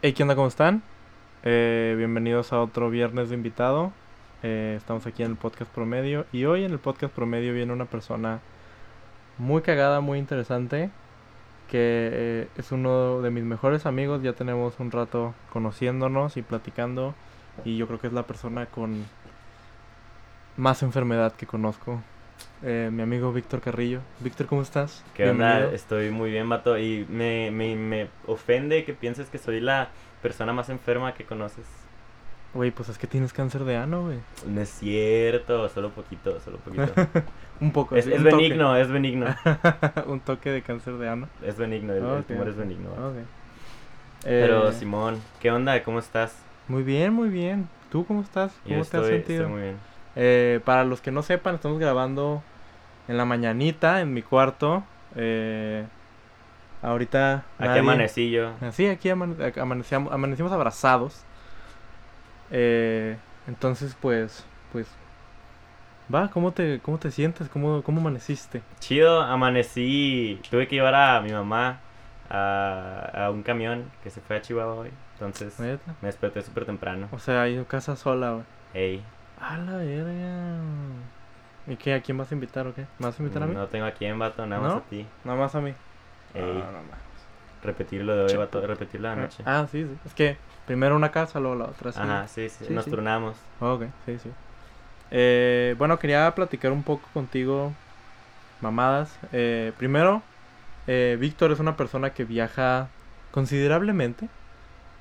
Hey, ¿qué onda? ¿Cómo están? Eh, bienvenidos a otro viernes de invitado. Eh, estamos aquí en el podcast promedio y hoy en el podcast promedio viene una persona muy cagada, muy interesante, que eh, es uno de mis mejores amigos. Ya tenemos un rato conociéndonos y platicando y yo creo que es la persona con más enfermedad que conozco. Eh, mi amigo Víctor Carrillo. Víctor, ¿cómo estás? ¿Qué onda? Estoy muy bien, vato. Y me, me, me ofende que pienses que soy la persona más enferma que conoces. Güey, pues es que tienes cáncer de ano, güey. No es cierto, solo poquito, solo poquito. un poco. es sí, es un toque. benigno, es benigno. un toque de cáncer de ano. Es benigno, el, tumor es benigno. Pero Eh, Simón, ¿qué onda? ¿Cómo estás? Muy bien, muy bien. ¿Tú cómo estás? ¿Cómo Yo te has sentido? estoy muy bien. Eh, para los que no sepan, estamos grabando en la mañanita en mi cuarto. Eh, ahorita. Aquí nadie- amanecí yo. Sí, aquí amane- ac- amanecíamos, amanecimos abrazados. Eh, entonces, pues, pues, va, ¿cómo te, cómo te sientes? ¿Cómo, cómo amaneciste? Chido, amanecí. Tuve que llevar a mi mamá a, a un camión que se fue a Chihuahua hoy. Entonces me desperté súper temprano. O sea, hay casa sola, güey. Ey, A la verga. ¿Y qué? ¿A quién vas a invitar o qué? ¿Me vas a invitar a mí? no tengo a quién, vato, nada más a ti. Nada más a mí. Ey. Ah, no. Repetirlo de hoy, vato, repetirlo de anoche. Ah, sí, sí. Es que primero una casa, luego la otra. Sí. Ajá, sí, sí, Sí, nos sí. turnamos. Ok, sí, sí. Eh, bueno, quería platicar un poco contigo, mamadas. Eh, primero, eh, Víctor es una persona que viaja considerablemente.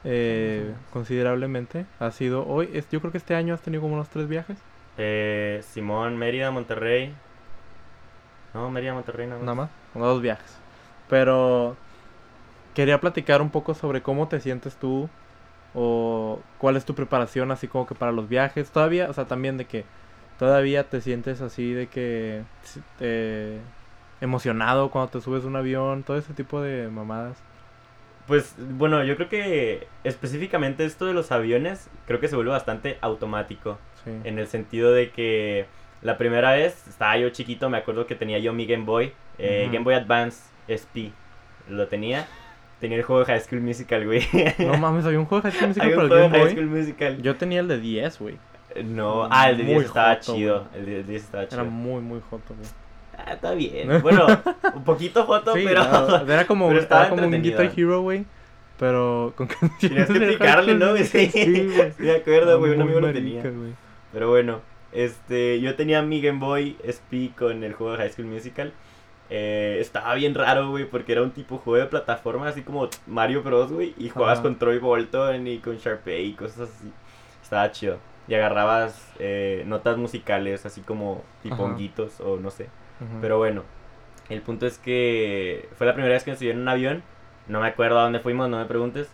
Eh, considerablemente. Ha sido hoy, es, yo creo que este año has tenido como unos tres viajes. Eh, Simón, Mérida, Monterrey. No, Mérida, Monterrey nada más. Nada más, dos viajes. Pero quería platicar un poco sobre cómo te sientes tú o cuál es tu preparación así como que para los viajes. Todavía, o sea, también de que todavía te sientes así de que eh, emocionado cuando te subes a un avión, todo ese tipo de mamadas. Pues bueno, yo creo que específicamente esto de los aviones, creo que se vuelve bastante automático. Sí. En el sentido de que la primera vez estaba yo chiquito, me acuerdo que tenía yo mi Game Boy, eh. Game Boy Advance SP. Lo tenía. Tenía el juego de High School Musical, güey. No mames, había un juego de High School Musical de Game High Boy. School Musical. Yo tenía el de 10, güey. No, ah, el de 10 Muy estaba joto, chido. El de 10 estaba chido. Era muy, muy joto, güey. Ah, está bien. Bueno, un poquito foto, Sí, pero. era como, pero estaba como un. Guitar Hero, güey. Pero con canciones Tenías que de picarle, ¿no? Sí. Sí, me acuerdo, güey. Un amigo lo tenía. güey. Pero bueno, este, yo tenía mi Game Boy SP con el juego de High School Musical. Eh, estaba bien raro, güey, porque era un tipo juego de plataforma, así como Mario Bros, güey. Y jugabas con Troy Bolton y con Sharpay y cosas así. Estaba chido. Y agarrabas eh, notas musicales, así como tipo honguitos o no sé. Pero bueno, el punto es que fue la primera vez que me subí en un avión. No me acuerdo a dónde fuimos, no me preguntes.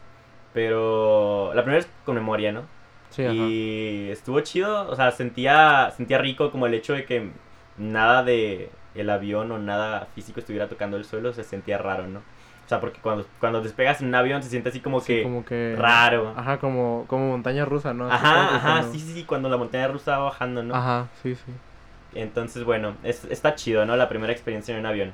Pero la primera vez con memoria, ¿no? Sí, ajá. y estuvo chido, o sea, sentía, sentía rico como el hecho de que nada de el avión o nada físico estuviera tocando el suelo, se sentía raro, ¿no? O sea, porque cuando, cuando despegas en un avión se siente así como Sí, que como que raro. Ajá, como, como montaña rusa, ¿no? Ajá, ajá, sí, sí, sí, cuando la montaña rusa va bajando, ¿no? Ajá, sí, sí. Entonces, bueno, es- está chido, ¿no? La primera experiencia en un avión.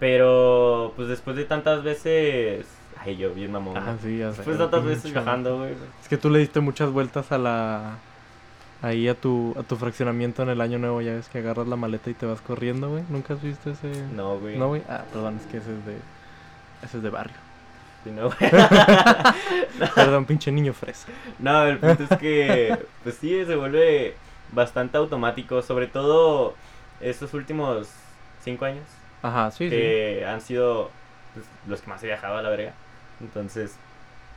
Pero, pues después de tantas veces... Ay, yo bien mamón. ¿no? sí, ya. Después de tantas veces viajando, güey. Es que tú le diste muchas vueltas a la... Ahí a tu, a tu fraccionamiento en el año nuevo, ya ves que agarras la maleta y te vas corriendo, güey. ¿Nunca has visto ese...? No, güey. No, güey. Ah, perdón, es que ese es de... Ese es de barrio. Sí, no, güey. Perdón, pinche niño fresa. No, el punto es que, pues sí, se vuelve bastante automático, sobre todo estos últimos cinco años, Ajá, sí, sí. que han sido pues, los que más he viajado a la verga. Entonces,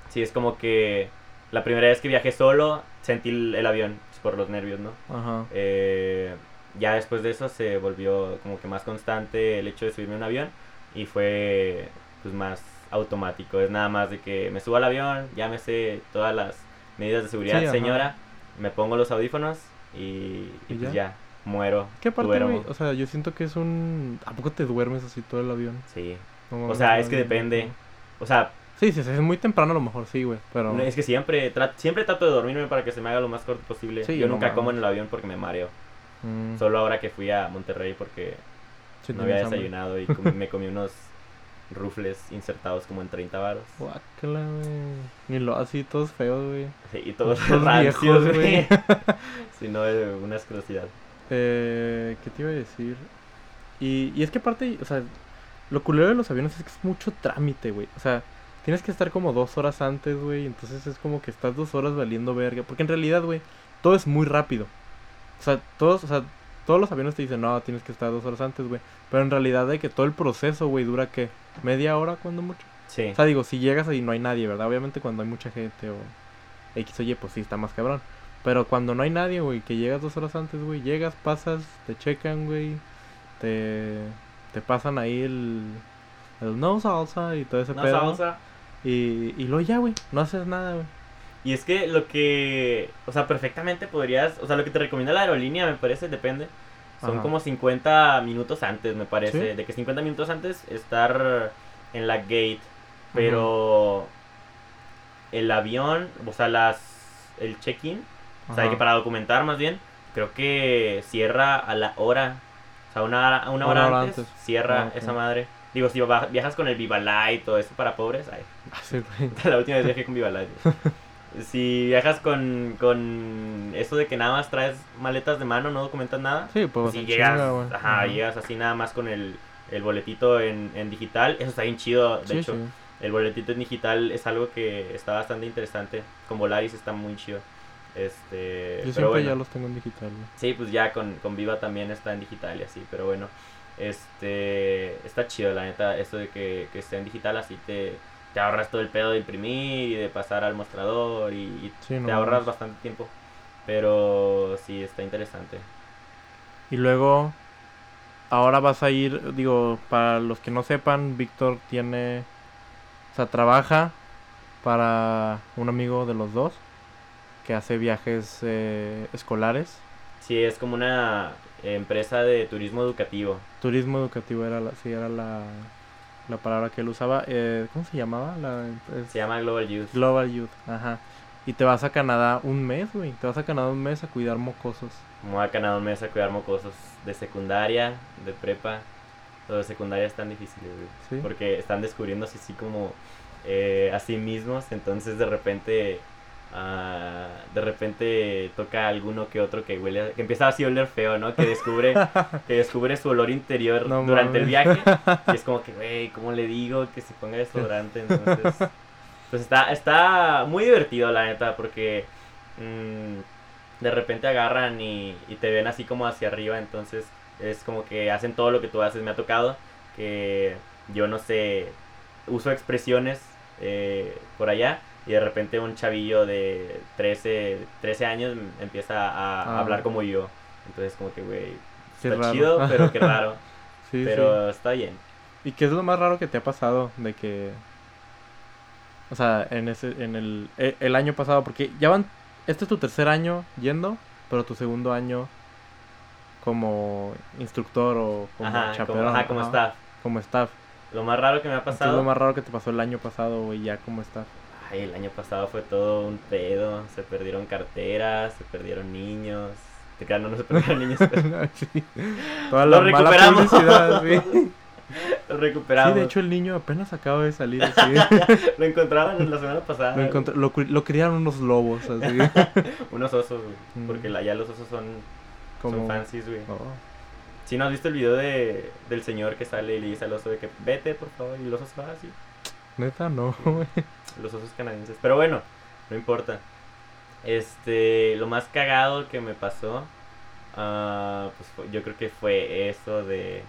sí, es como que la primera vez que viajé solo, sentí el, el avión pues, por los nervios, ¿no? Ajá. Eh, ya después de eso se volvió como que más constante el hecho de subirme a un avión y fue pues más automático. Es nada más de que me subo al avión, ya me sé todas las medidas de seguridad, Sí, señora, me pongo los audífonos y, y ¿Y pues ya? ya? muero. ¿Qué parte, duermo. O sea, yo siento que es un... ¿A poco te duermes así todo el avión? Sí. No O sea, es que depende. O sea, Sí, sí, sí, es muy temprano a lo mejor, sí, güey, pero... es que siempre, tra- siempre trato de dormirme para que se me haga lo más corto posible. Sí, Yo no nunca como en el avión porque me mareo. Mm, Solo ahora que fui a Monterrey porque sí no había hambre. desayunado y me comí unos rufles insertados como en 30 varos. Guácala, güey. Y lo así, todos feos, güey. Sí, y todos Todos rancios, güey. si no, es una asquerosidad. Eh, ¿Qué te iba a decir? Y, y es que aparte, o sea, lo culero de los aviones es que es mucho trámite, güey. O sea, tienes que estar como dos horas antes, güey. Entonces es como que estás dos horas valiendo verga. Porque en realidad, güey, todo es muy rápido. O sea, todos, o sea, todos los aviones te dicen, no, tienes que estar dos horas antes, güey. Pero en realidad de que todo el proceso, güey, dura que media hora cuando mucho. Sí. O sea, digo, si llegas ahí no hay nadie, ¿verdad? Obviamente cuando hay mucha gente o X o Y, pues sí, está más cabrón. Pero cuando no hay nadie, güey, que llegas dos horas antes, güey, llegas, pasas, te checan, güey, te, te pasan ahí el, el no salsa y todo ese No, pedo. salsa. Y, y luego ya, güey, no haces nada, güey. Y es que lo que, o sea, perfectamente podrías, o sea, lo que te recomienda la aerolínea, me parece, depende. Son Ajá. como 50 minutos antes, me parece. ¿Sí? De que 50 minutos antes estar en la gate. Pero el avión, o sea, las el check-in, o sea, que para documentar más bien, creo que cierra a la hora. O sea, una hora, una hora, hora antes, antes. cierra Ah, esa madre. Digo, si viajas con el Viva Light y todo eso para pobres, ay, Ah, sí, la última vez viajé con Viva Light. si viajas con, con eso de que nada más traes maletas de mano, no documentas nada, Sí, pues si llegas, chinga, ajá, llegas así nada más con el, el boletito en, en digital, eso está bien chido, de Sí, hecho. sí. El boletito en digital es algo que está bastante interesante. Con Volaris está muy chido. Este, Yo pero siempre bueno. ya los tengo en digital, güey. Sí, pues ya con, con Viva también está en digital y así, pero bueno. Este, está chido la neta, esto de que, que esté en digital así te, te ahorras todo el pedo de imprimir y de pasar al mostrador y, y Sí, no te ahorras bastante tiempo. Pero sí, está interesante. Y luego, ahora vas a ir, digo, para los que no sepan, Víctor tiene, o sea, trabaja para un amigo de los dos que hace viajes eh, escolares. Sí, es como una empresa de turismo educativo. Turismo educativo era la, sí, era la, la palabra que él usaba. Eh, ¿Cómo se llamaba? La, es- Se llama Global Youth. Global Youth, ajá. Y te vas a Canadá un mes, güey. Te vas a Canadá un mes a cuidar mocosos. Me voy a Canadá un mes a cuidar mocosos de secundaria, de prepa. Los de secundaria están difíciles, güey. Sí. Porque están descubriéndose así como eh, a sí mismos. Entonces de repente, ah, de repente toca alguno que otro que huele, que empieza así a oler feo, ¿no? Que descubre, que descubre su olor interior No durante el viaje. Y es como que, güey, ¿cómo le digo que se ponga desodorante? Entonces, pues está, está muy divertido, la neta, porque mm, de repente agarran y, y te ven así como hacia arriba, entonces es como que hacen todo lo que tú haces. Me ha tocado que yo no sé, uso expresiones eh, por allá y de repente un chavillo de 13, 13 años empieza a, a Ah. hablar como yo. Entonces como que, güey, está raro. chido, pero qué raro. Sí, sí. pero está bien. ¿Y qué es lo más raro que te ha pasado de que... O sea, en ese, en el, e- el año pasado, porque ya van, este es tu tercer año yendo, pero tu segundo año como instructor o como Ajá, chaperón. como, ajá, como staff. Como staff. Lo más raro que me ha ¿Qué es pasado. lo más raro que te pasó el año pasado, güey, ya como staff? Ay, el año pasado fue todo un pedo. Se perdieron carteras, se perdieron niños. Te creas, no, no se perdieron niños. pero sí. Toda Lo la mala recuperamos. sí. lo Sí, recuperamos. de hecho el niño apenas acaba de salir así. lo encontraban la semana pasada. lo, lo, lo criaron unos lobos, así. Unos osos, güey. Mm. Porque ya los osos son, Como... son fancies, güey. Oh. Si no has visto el video de, del señor que sale y le dice al oso de que vete, por favor, y el oso se va así. Neta, no, güey. Los osos canadienses. Pero bueno, no importa. Este, lo más cagado que me pasó, ah, pues fue- yo creo que fue eso de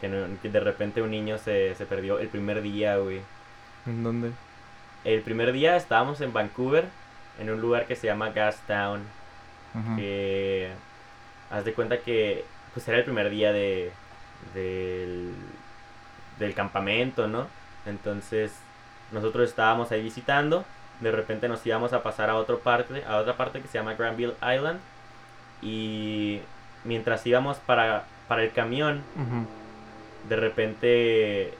que, no- que de repente un niño se, se perdió el primer día, güey. ¿En dónde? El primer día estábamos en Vancouver, en un lugar que se llama Gastown, Ajá. que haz de cuenta que pues era el primer día de del, del campamento, ¿no? Entonces nosotros estábamos ahí visitando, de repente nos íbamos a pasar a otra parte, a otra parte que se llama Granville Island y mientras íbamos para para el camión, de repente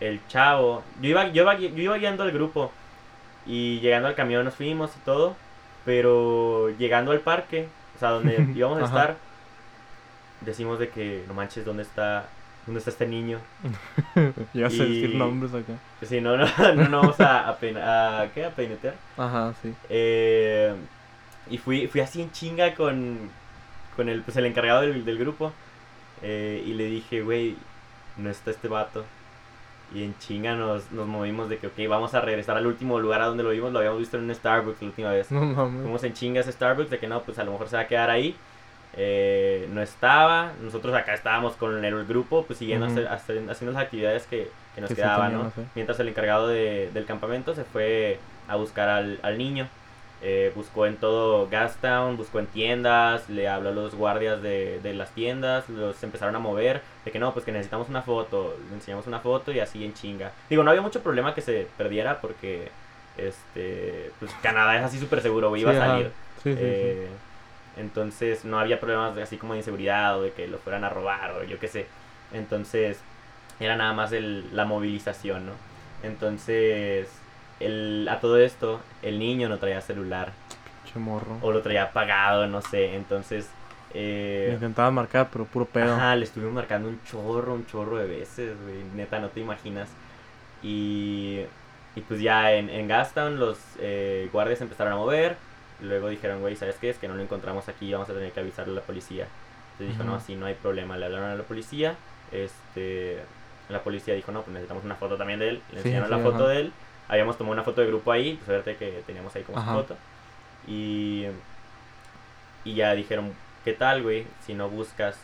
el chavo, yo iba, yo iba, yo iba guiando al grupo y llegando al camión nos fuimos y todo, pero llegando al parque, o sea, donde íbamos a estar, decimos de que no manches, ¿dónde está, ¿dónde está este niño? Ya sé decir Y- nombres acá. Sí, no, no, no, no vamos a, a, pein- a- ¿qué? A peinetear. Ajá, sí. Eh, y fui, fui así en chinga con, con el, pues, el encargado del, del grupo. eh, y le dije, güey, no está este vato. Y en chinga nos, nos movimos de que, ok, vamos a regresar al último lugar a donde lo vimos. Lo habíamos visto en un Starbucks la última vez. No mames. Fuimos en chinga a Starbucks de que no, pues a lo mejor se va a quedar ahí. Eh, no estaba. Nosotros acá estábamos con el grupo, pues siguiendo Ujú. hacer- hacer- haciendo las actividades que, que nos Que quedaban, ¿no? Mientras el encargado de- del campamento se fue a buscar al, al niño. Eh, buscó en todo Gastown, buscó en tiendas, le habló a los guardias de, de las tiendas, los empezaron a mover, de que no, pues que necesitamos una foto, le enseñamos una foto y así en chinga. Digo, no había mucho problema que se perdiera porque, este, pues Canadá es así súper seguro, iba Sí, a salir. Sí, sí, Eh, Entonces no había problemas de, así como de inseguridad o de que lo fueran a robar o yo qué sé. Entonces era nada más el, la movilización, ¿no? Entonces el, a todo esto el niño no traía celular sí. Pinche morro. o lo traía apagado, no sé. Entonces... Le Eh, intentaba marcar, pero puro pedo. Ajá, le estuvimos marcando un chorro, un chorro de veces, güey. Neta, no te imaginas. Y, y pues ya en, en Gastown los eh, guardias empezaron a mover. Luego dijeron, güey, ¿sabes qué? Es que no lo encontramos aquí, vamos a tener que avisarle a la policía. Entonces dijo, no, sí, no hay problema. Le hablaron a la policía. Este, la policía dijo, no, pues necesitamos una foto también de él. Le Sí, enseñaron sí, la foto ajá. de él. Habíamos tomado una foto de grupo ahí, pues suerte que teníamos ahí como su Ajá. foto. Y, y ya dijeron, ¿qué tal, güey? Si no buscas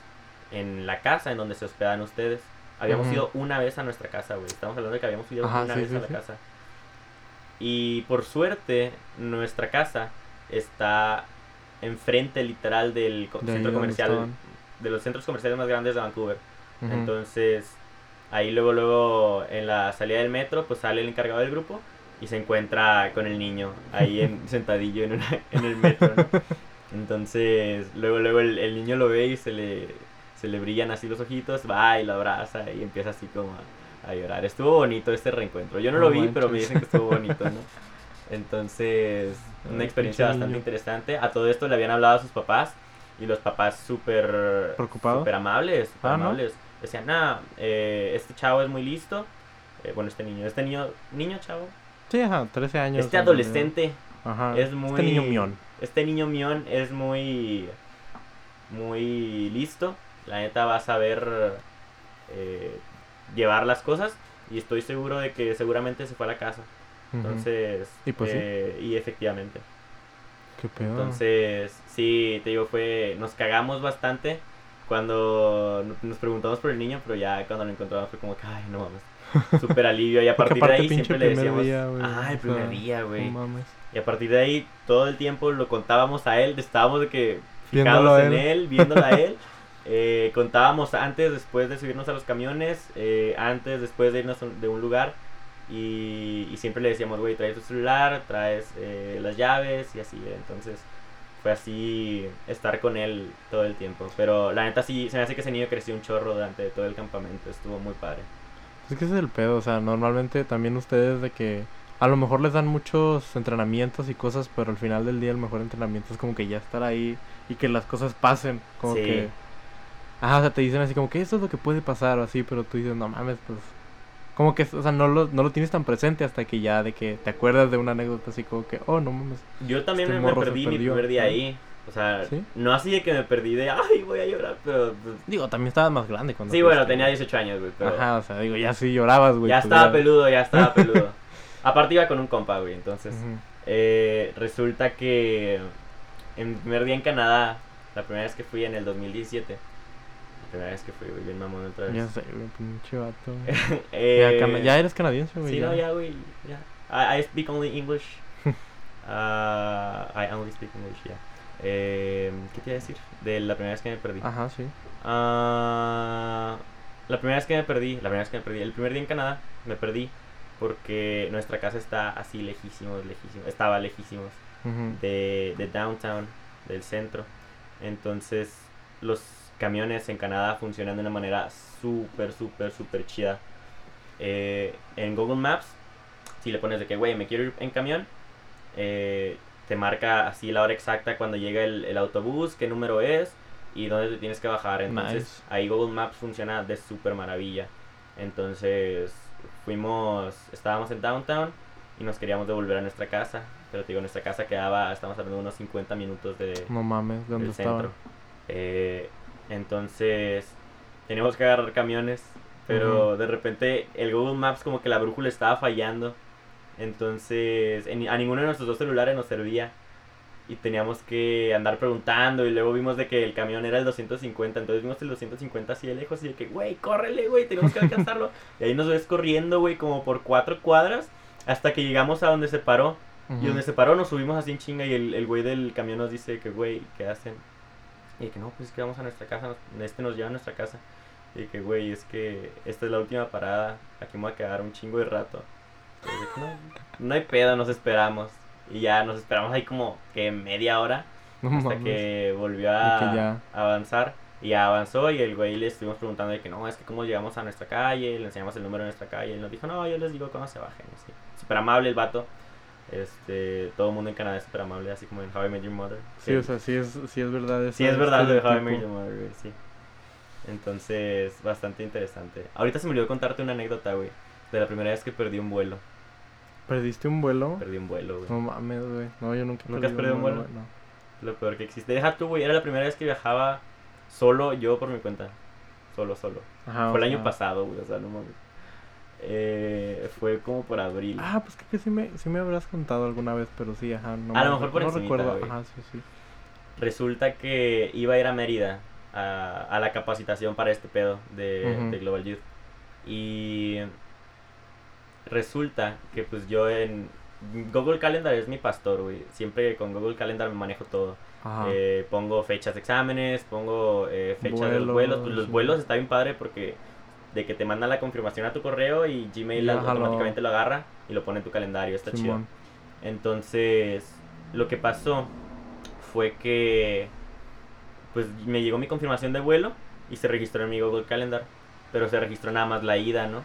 en la casa en donde se hospedan ustedes. Habíamos ido una vez a nuestra casa, güey. Estamos hablando de que habíamos ido Ajá, una sí, vez a la casa. Y por suerte, nuestra casa está enfrente literal del co- De ahí centro comercial, de los centros comerciales más grandes de Vancouver. Entonces, ahí luego, luego, en la salida del metro, pues sale el encargado del grupo y se encuentra con el niño ahí en, sentadillo en, una- en el metro. ¿no? Entonces, luego, luego el, el niño lo ve y se le, se le brillan así los ojitos, va y lo abraza y empieza así como a, a llorar. Estuvo bonito este reencuentro. Yo no No lo vi, pero me dicen que estuvo bonito, ¿no? Entonces, una experiencia bastante interesante. A todo esto le habían hablado a sus papás y los papás súper ¿Preocupados? súper amables, súper Ah, ¿no? amables. Decían, nada, este chavo es muy listo. Eh, bueno, este niño, este niño, niño chavo, Sí, ajá, 13 años. este adolescente Ajá. es muy... Este niño mión. Este niño mión es muy... Muy listo. La neta va a saber eh, llevar las cosas. Y estoy seguro de que seguramente se fue a la casa. Entonces... Y pues sí. eh, Y efectivamente. Qué pedo. Entonces, sí, te digo, fue... Nos cagamos bastante cuando no- nos preguntamos por el niño, pero ya cuando lo encontramos fue como que, ay, no mames. Súper alivio. Y a partir de ahí siempre le decíamos... día, ah, el primer sea, día, güey. No mames. Y a partir de ahí, todo el tiempo lo contábamos a él, estábamos de que fijados en él. él, viéndolo a él. Eh, contábamos antes, después de subirnos a los camiones, eh, antes, después de irnos de un lugar. Y, y siempre le decíamos, güey, traes tu celular, traes eh, las llaves y así. Entonces fue así estar con él todo el tiempo. Pero la neta sí, se me hace que ese niño creció un chorro durante todo el campamento. Estuvo muy padre. Es que ese es el pedo, o sea, normalmente también ustedes de que a lo mejor les dan muchos entrenamientos y cosas, pero al final del día el mejor entrenamiento es como que ya estar ahí y que las cosas pasen, como Sí. que... Ajá, o sea, te dicen así como que esto es lo que puede pasar o así, pero tú dices, no mames, pues... Como que, o sea, no lo, no lo tienes tan presente hasta que ya de que te acuerdas de una anécdota así como que, oh, no mames. Yo también Este me, perdí mi primer día ahí. O sea, ¿Sí? no así de que me perdí de, ay, voy a llorar, pero... pues, Digo, también estabas más grande cuando... Sí, bueno, fuiste, tenía güey. 18 años, güey, pero Ajá, o sea, digo, ya sí llorabas, güey. ya pues estaba peludo, ya estaba peludo. Aparte iba con un compa, güey, entonces eh, resulta que en primer día en Canadá, la primera vez que fui en el 2017, la primera vez que fui, güey, bien mamón otra vez. Ya sé, güey, pinche vato. Eh, ya, eres canadiense, güey. Sí, ya. no, ya, güey, ya. I, I speak only English. Uh, I only speak English, ya. Eh, ¿Qué te iba a decir? De la primera vez que me perdí. Ajá, sí. Ah, la primera vez que me perdí, la primera vez que me perdí, el primer día en Canadá me perdí porque nuestra casa está así lejísimos, lejísimos, estaba lejísimos de, de downtown, del centro. Entonces los camiones en Canadá funcionan de una manera súper, súper, súper chida. Eh, en Google Maps, si le pones de que, güey, me quiero ir en camión, eh, te marca así la hora exacta cuando llega el, el autobús, qué número es, y dónde te tienes que bajar. Entonces Nice. ahí Google Maps funciona de súper maravilla. Entonces fuimos, estábamos en downtown y nos queríamos devolver a nuestra casa. Pero te digo, nuestra casa quedaba, estamos hablando de unos 50 minutos de, No mames, ¿dónde del centro. Eh, entonces teníamos que agarrar camiones, pero de repente el Google Maps como que la brújula estaba fallando. Entonces en- a ninguno de nuestros dos celulares nos servía. Y teníamos que andar preguntando y luego vimos de que el camión era el 250, entonces vimos el 250 así de lejos y de que, güey, córrele, güey, tenemos que alcanzarlo. y ahí nos ves corriendo, güey, como por cuatro cuadras hasta que llegamos a donde se paró. Y donde se paró nos subimos así en chinga y el, el güey del camión nos dice que, güey, ¿qué hacen? Y que no, pues es que vamos a nuestra casa, nos- este nos lleva a nuestra casa. Y que, güey, es que esta es la última parada, aquí me voy a quedar un chingo de rato. No, no hay pedo, nos esperamos. Y ya nos esperamos ahí como que media hora No hasta que volvió a que avanzar. Y ya avanzó y el güey le estuvimos preguntando de que no, es que cómo llegamos a nuestra calle, le enseñamos el número de nuestra calle. Y él nos dijo, no, yo les digo cuando se bajen. Súper amable el vato. Este, todo el mundo en Canadá es súper amable, así como en How I Met Your Mother. Sí, o sea, sí es, sí es verdad. Sí, es verdad lo de How I Met. Your Mother, güey, sí. Entonces, bastante interesante. Ahorita se me olvidó contarte una anécdota, güey. De la primera vez que perdí un vuelo. ¿Perdiste un vuelo? Perdí un vuelo, güey. No mames, güey. No, yo nunca ¿Nunca has perdido un vuelo? no. Lo peor que existe. Deja tú, güey. Era la primera vez que viajaba solo, yo por mi cuenta. Solo, solo. Ajá, fue el año pasado, güey. O sea, no mames. Eh, fue como por abril. Ah, pues creo que sí me, sí me habrás contado alguna vez, pero sí, ajá. No A lo mejor por No encimita, recuerdo, ajá, sí, sí. Resulta que iba a ir a Mérida a, a la capacitación para este pedo de, de Global Youth. Y resulta que pues yo en Google Calendar es mi pastor, güey. Siempre con Google Calendar me manejo todo. Ajá. Eh, pongo fechas de exámenes, pongo eh, fechas de los Vuelos, vuelos. Pues los sí. vuelos está bien padre porque de que te mandan la confirmación a tu correo y Gmail Y au- bájalo. automáticamente lo agarra y lo pone en tu calendario. Está chido. Simón. Entonces, lo que pasó fue que pues me llegó mi confirmación de vuelo y se registró en mi Google Calendar, pero se registró nada más la ida, ¿no?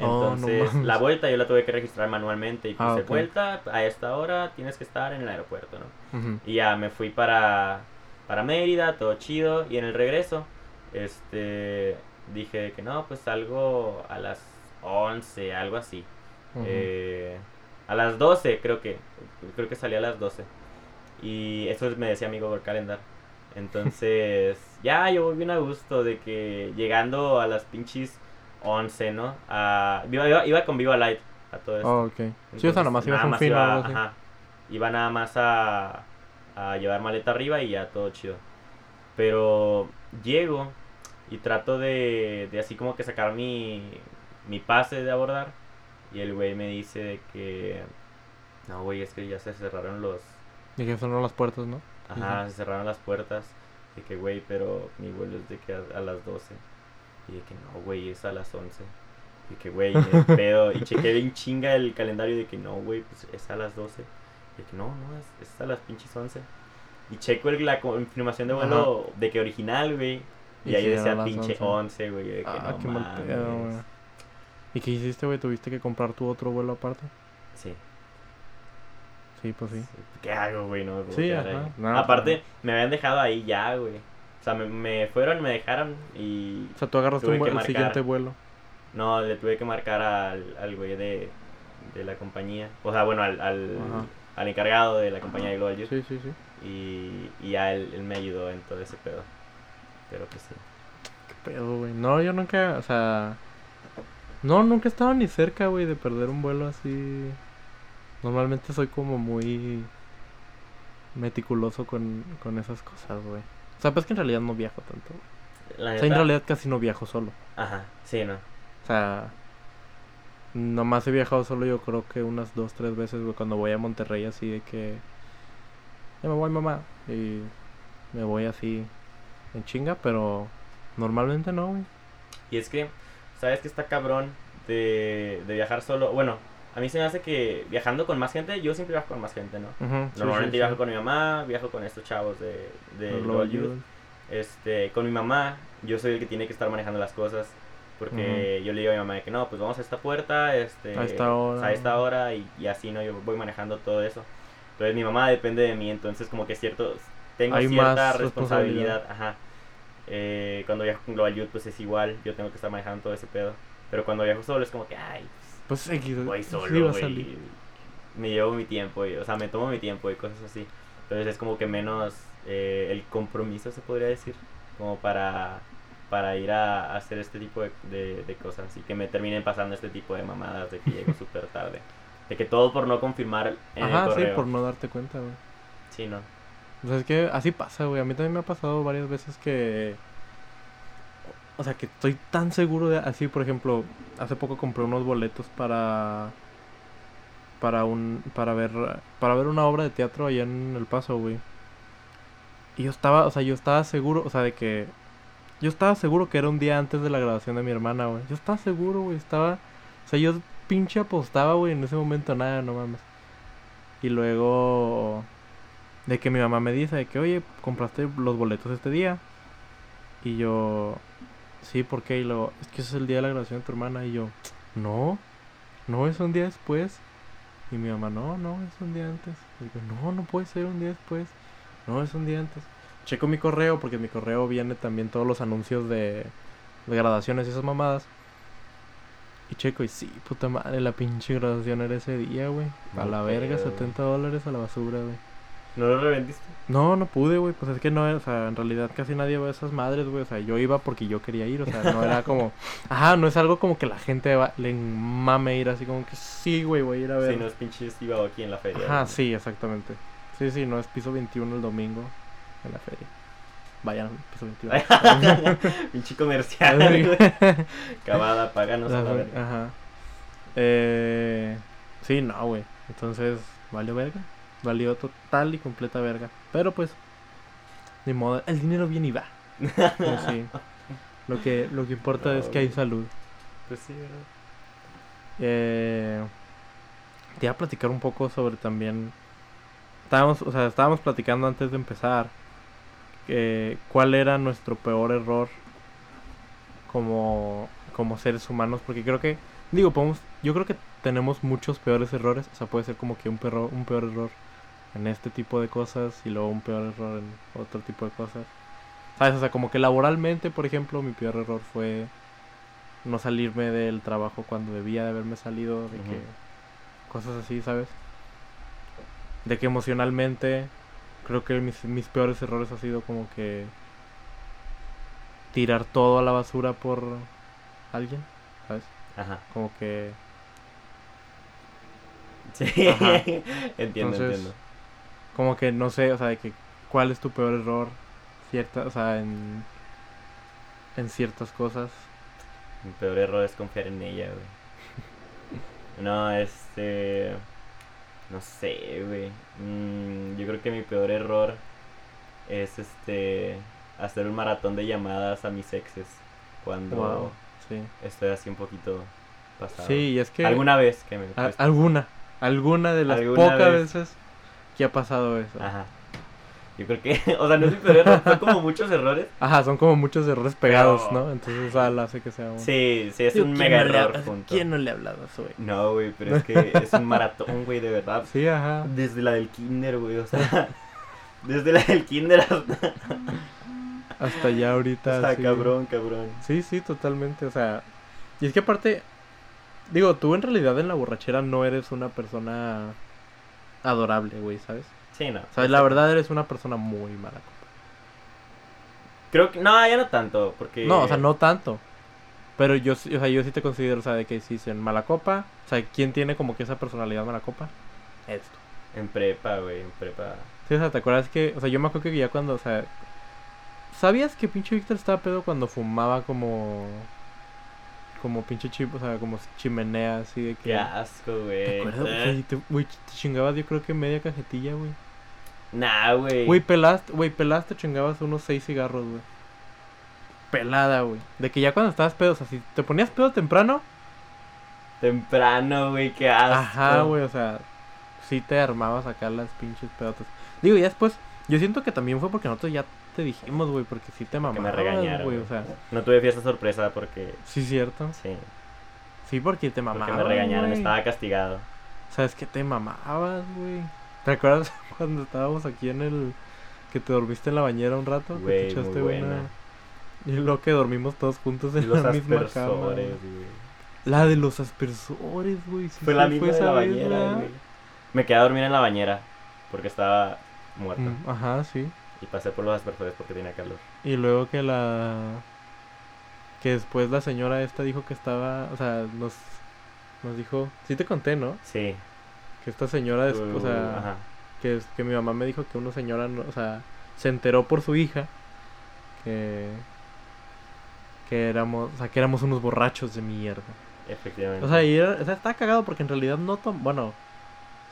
Oh, no Entonces, la vuelta yo la tuve que registrar manualmente y Ah, puse vuelta a esta hora tienes que estar en el aeropuerto, ¿no? Y ya me fui para, para Mérida, todo chido. Y en el regreso, este, dije que no, pues salgo a las 11, algo así. Eh, a las 12 creo que, creo que salí a las 12. Y eso me decía mi Google Calendar. Entonces, ya yo voy bien a gusto de que llegando a las pinches 11, ¿no? A, iba, iba, iba con Viva Light a todo esto. Oh, ok. Sí, o sea, nada más ibas un iba, ajá, iba nada más a, a llevar maleta arriba y ya todo chido. Pero llego y trato de, de así como que sacar mi, mi pase de abordar. Y el güey me dice de que... No, güey, es que ya se cerraron los... Y que sonaron las puertas, ¿no? Ajá, se cerraron las puertas. Y que, güey, pero mi vuelo es de que a, a las 12. Y de que no, güey, es a las 11. Y que, güey, pedo. Y chequé bien chinga el calendario de que no, güey, pues es a las 12. Y de que no, no, es, es a las pinches 11. Y checo el- la confirmación de vuelo de que original, güey. Y, Y ahí decía pinche 11. 11, güey. De que Ah, no qué mal mames. pedo, güey. ¿Y qué hiciste, güey? ¿Tuviste que comprar tu otro vuelo aparte? Sí. Sí, pues sí. ¿Qué hago, güey? No me puedo Sí, quedar ajá. ahí. No, Aparte, pues me habían dejado ahí ya, güey. O sea, me, me fueron, me dejaron y O sea, tú agarraste un el siguiente vuelo. No, le tuve que marcar al, al güey de, de la compañía. O sea, bueno, al, al, al encargado de la compañía de Global Youth. Sí, sí, sí. Y, y ya él, él me ayudó en todo ese pedo. Pero pues sí. Qué pedo, güey. No, yo nunca, o sea... No, nunca he estado ni cerca, güey, de perder un vuelo así. Normalmente soy como muy meticuloso con, con esas cosas, güey. O sea, pues que en realidad no viajo tanto. güey. La O sea, en realidad casi no viajo solo. Ajá, sí, no. O sea, nomás he viajado solo yo creo que unas dos, tres veces, güey, cuando voy a Monterrey así de que... Ya me voy, mamá. Y me voy así en chinga, pero normalmente no, güey. Y es que, ¿sabes que está cabrón de, de viajar solo? Bueno, a mí se me hace que viajando con más gente, yo siempre viajo con más gente, ¿no? Normalmente sí, viajo sí. con mi mamá, viajo con estos chavos de, de Global Youth. Youth. Este, con mi mamá, yo soy el que tiene que estar manejando las cosas. Porque yo le digo a mi mamá de que no, pues vamos a esta puerta, este, A esta hora. a esta hora y, y así, ¿no? Yo voy manejando todo eso. Entonces mi mamá depende de mí, entonces como que cierto, tengo Hay cierta más responsabilidad, ajá. Eh, cuando viajo con Global Youth, pues es igual. Yo tengo que estar manejando todo ese pedo. Pero cuando viajo solo es como que, ay, Pues X, voy sí solo, güey. salir. Me llevo mi tiempo, y, o sea, me tomo mi tiempo y cosas así. Entonces es como que menos eh, el compromiso, se podría decir, como para, para ir a, a hacer este tipo de, de, de cosas y que me terminen pasando este tipo de mamadas de que llego súper tarde. De que todo por no confirmar en Ajá, el sí, correo. por no darte cuenta, güey. Sí, no. O sea, es que así pasa, güey. A mí también me ha pasado varias veces que. O sea, que estoy tan seguro de. Así, por ejemplo, hace poco compré unos boletos para. Para un. Para ver. Para ver una obra de teatro allá en El Paso, güey. Y yo estaba. O sea, yo estaba seguro. O sea, de que. Yo estaba seguro que era un día antes de la grabación de mi hermana, güey. Yo estaba seguro, güey. Estaba. O sea, yo pinche apostaba, güey. En ese momento nada, no mames. Y luego de que mi mamá me dice de que, oye, compraste los boletos este día. Y yo, sí, ¿por qué? Y luego, es que ese es el día de la grabación de tu hermana. Y yo, no, no es un día después. Y mi mamá, no, no, es un día antes. Y yo, no, no puede ser un día después. No, es un día antes. Checo mi correo, porque en mi correo viene también todos los anuncios de, de graduaciones y esas mamadas. Y checo, y sí, puta madre, la pinche graduación era ese día, güey. A la verga, pedo. 70 dólares a la basura, güey. ¿No lo revendiste? No, no pude, güey. Pues es que no, o sea, en realidad casi nadie va a esas madres, güey. O sea, yo iba porque yo quería ir, o sea, no era como. Ajá, no es algo como que la gente va, le mame ir así como que sí, güey, voy a ir a ver. Sí, no es pinche Steve aquí en la feria. Ajá, güey. sí, exactamente. Sí, sí, no es piso 21 el domingo en la feria. Vayan, piso 21. pinche comercial. Güey. Cavada, páganos a la verga. Ajá. Eh, sí, no, güey. Entonces, valió verga. Valió total y completa verga. Pero pues, ni modo. El dinero viene y va. Pues sí. Lo que, lo que importa No, es que hay salud. Pues sí, ¿verdad? Eh, te iba a platicar un poco sobre también. Estábamos, o sea, estábamos platicando antes de empezar. que cuál era nuestro peor error como, como seres humanos. Porque creo que, digo, podemos, yo creo que tenemos muchos peores errores. O sea, puede ser como que un, perro, un peor error en este tipo de cosas y luego un peor error en otro tipo de cosas. ¿Sabes? O sea, como que laboralmente, por ejemplo, mi peor error fue no salirme del trabajo cuando debía de haberme salido, de que cosas así, ¿sabes? De que emocionalmente creo que mis, mis peores errores ha sido como que tirar todo a la basura por alguien, ¿sabes? Ajá. Como que Sí. Entiendo, Entonces, entiendo. Como que no sé, o sea, de que cuál es tu peor error cierta, o sea, en en ciertas cosas. Mi peor error es confiar en ella, güey. No, este. No sé, güey. Mm, yo creo que mi peor error es este. Hacer un maratón de llamadas a mis exes. Cuando Wow, sí. estoy así un poquito pasado. Sí, y es que Alguna vez que me. a- alguna, alguna de las Alguna pocas vez. veces que ha pasado eso. Ajá. Yo creo que. O sea, no es mi peor error. Son como muchos errores. Ajá, son como muchos errores pegados, Pero- ¿no? Entonces eso hace que sea un... Sí, sí, es un ¿quién mega no error ha- junto. ¿Quién no le ha hablado a eso, güey? No, güey, pero es que es un maratón, güey, de verdad. Sí, ajá. Desde la del kinder, güey, o sea. Desde la del kinder hasta. Hasta ya ahorita. hasta sí. cabrón, cabrón. Sí, sí, totalmente. O sea, y es que aparte, digo, tú en realidad en la borrachera no eres una persona adorable, güey, ¿sabes? Sí, no. O sea, la verdad eres una persona muy mala. copa. Creo que. No, ya no tanto, porque. No, o sea, no tanto. Pero yo, sí- o sea, yo sí te considero, o sea, de que sí, en mala copa. O sea, ¿quién tiene como que esa personalidad mala copa? Eres tú. En prepa, güey, en prepa. Sí, o sea, ¿te acuerdas que, o sea, yo me acuerdo que ya cuando, o sea, ¿sabías que pinche Víctor estaba pedo cuando fumaba como, como pinche chip, o sea, como chimenea, así de que... Qué asco, güey. ¿Te acuerdas? O sea, y te, güey, te chingabas yo creo que media cajetilla, güey. Nah, güey. Güey, pelaste, güey, pelaste, chingabas unos seis cigarros, güey. Pelada, güey. De que ya cuando estabas pedo, o sea, si te ponías pedo temprano, Temprano, güey, qué asco. ajá, güey, o sea, sí te armabas acá las pinches pedotas. Digo, ya después, yo siento que también fue porque nosotros ya te dijimos, güey, porque sí te me mamabas, regañaron, güey, o güey. sea, No tuve fiesta sorpresa porque. sí cierto. Sí. Sí, porque te Porque mamabas, me regañaron, güey. estaba castigado. ¿Sabes qué te mamabas, güey? ¿Te acuerdas cuando estábamos aquí en el que te dormiste en la bañera un rato? Que te Güey, muy buena. una Y luego que dormimos todos juntos en los la misma cama. La de los aspersores, güey. sí, Fue la misma de esa la bañera, güey. Me quedé a dormir en la bañera porque estaba muerto. Mm, ajá, sí. Y pasé por los aspersores porque tenía calor. Y luego que la... Que después la señora esta dijo que estaba... O sea, nos... Nos dijo... Sí te conté, ¿no? Sí. Que esta señora, des- o Uh, sea... ajá. que, que mi mamá me dijo que una señora, no- o sea, se enteró por su hija que que éramos, o sea, que éramos unos borrachos de mierda. Efectivamente. O sea, y era, o sea, estaba cagado porque en realidad no tom bueno,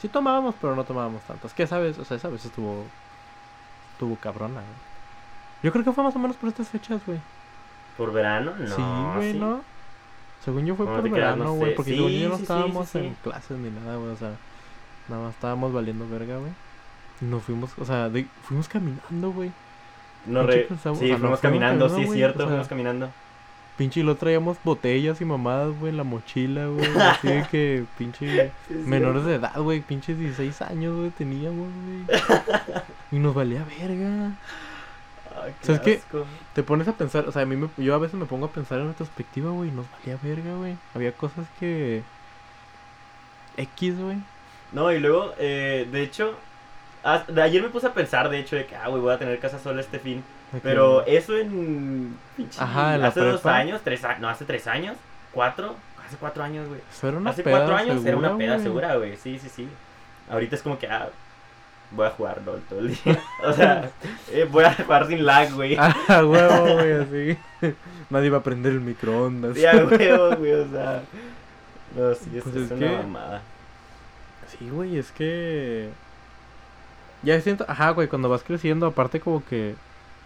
sí tomábamos, pero no tomábamos tanto. Es que sabes, o sea, esa vez estuvo estuvo cabrona. güey. Yo creo que fue más o menos por estas fechas, güey. ¿Por verano? No. sí, güey, ¿no? Según yo fue por verano, no güey, sé. porque según Sí, yo no sí, estábamos en clases ni nada, güey, o sea, nada más estábamos valiendo verga, güey. Nos fuimos, o sea, de- fuimos caminando, güey. No re... Sí, o sea, no fuimos fuimos caminando, caminando, sí, es cierto, o sea- fuimos caminando. Pinche, y lo traíamos botellas y mamadas, güey, en la mochila, güey. Así de que, pinche, menores de edad, güey, pinche 16 años, güey, teníamos, güey. Y nos valía verga. Ay, ¿Sabes qué? Te pones a pensar, o sea, a mí me, yo a veces me pongo a pensar en retrospectiva, güey, y nos valía verga, güey. Había cosas que... X, güey. No, y luego, eh, de hecho, de ayer me puse a pensar, de hecho, de que, ah, güey, voy a tener casa sola este fin. Pero eso en. Ajá, en la hace dos años, tres años, no, hace tres años, cuatro, hace cuatro años, güey. Hace cuatro años era una peda segura, güey, sí, sí, sí. Ahorita es como que, ah, voy a jugar LOL todo el día. o sea, eh, voy a jugar sin lag, güey. Ah, huevo, güey, así. Nadie va a prender el microondas. Ya, huevo, güey, o sea. No, sí, Pues es, es una que- mamada. Sí, güey, es que. Ya siento. Ajá, güey, cuando vas creciendo, aparte como que.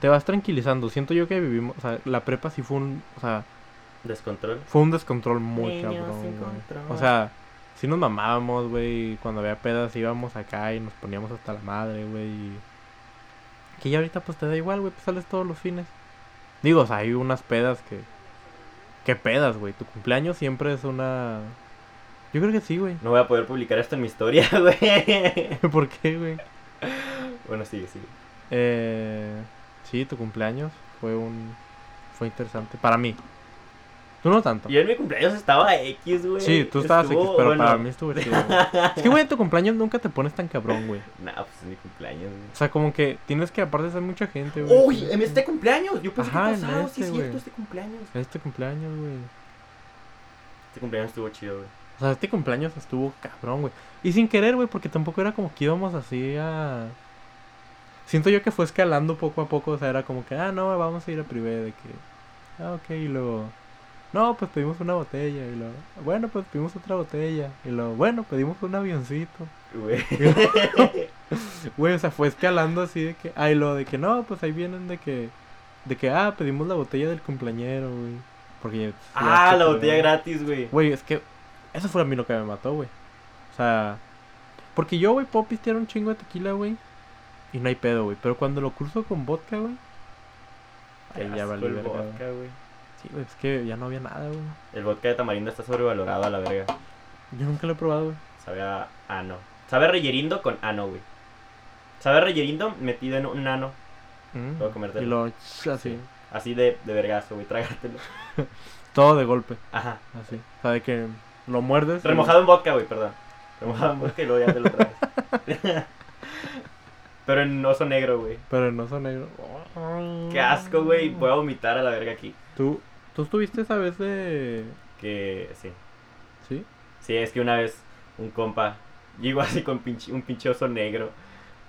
Te vas tranquilizando. Siento yo que vivimos. O sea, la prepa sí fue un. O sea, Descontrol. fue un descontrol muy Niños cabrón. sin güey. control. O sea, sí nos mamábamos, güey. Cuando había pedas íbamos acá y nos poníamos hasta la madre, güey. y- Que ya ahorita pues te da igual, güey, pues sales todos los fines. Digo, o sea, hay unas pedas que. ¿Qué pedas, güey? Tu cumpleaños siempre es una. Yo creo que sí, güey. No voy a poder publicar esto en mi historia, güey. ¿Por qué, güey? bueno, sigue, sigue. Eh, sí, tu cumpleaños fue un fue interesante para mí. Tú no tanto. Yo en mi cumpleaños estaba X, güey. Sí, tú estabas Estuvo- X, pero bueno, para mí estuvo chido. Es que güey, en tu cumpleaños nunca te pones tan cabrón, güey. Nah, pues es mi cumpleaños, güey. O sea, como que tienes que aparte ser mucha gente, güey. Uy, en este cumpleaños. Yo pensé Ajá, que en pasado, sí este, es cierto, este cumpleaños. Este cumpleaños, güey. Este cumpleaños estuvo chido, güey. O sea, este cumpleaños estuvo cabrón, güey. Y sin querer, güey, porque tampoco era como que íbamos así a... Siento yo que fue escalando poco a poco, o sea, era como que, ah, no, vamos a ir a privé, de que... Ah, ok, y luego... No, pues pedimos una botella, y luego... Bueno, pues pedimos otra botella, y luego... Bueno, pedimos un avioncito. Güey. Güey, o sea, fue escalando así de que... Ah, y luego de que, no, pues ahí vienen de que... De que, ah, pedimos la botella del cumpleañero, güey. Porque... ya- ah, la te- botella gratis, güey. Güey, es que eso fue a mí lo que me mató, güey. O sea, porque yo, güey, puedo pistear un chingo de tequila, güey. Y no hay pedo, güey. Pero cuando lo cruzo con vodka, güey. Ahí ya el verga, vodka, güey. Sí, güey, es que ya no había nada, güey. El vodka de tamarindo está sobrevalorado a la verga. Yo nunca lo he probado, güey. Sabe a ano. Sabe a reyerindo con ano, güey. Sabe a reyerindo metido en un ano. Mm. Puedo comértelo. Y lo ch- así. Así de, de vergazo, güey. Trágatelo. Todo de golpe, Ajá. así. O sea, de que lo muerdes. y- Remojado en vodka, güey, perdón. Remojado en vodka y luego ya te lo traes. Pero en oso negro, güey. Pero no son negro. Qué asco, güey. Voy a vomitar a la verga aquí. ¿Tú, tú estuviste esa vez de. Que sí. ¿Sí? Sí, es que una vez un compa llegó así con pinche- un pinche oso negro.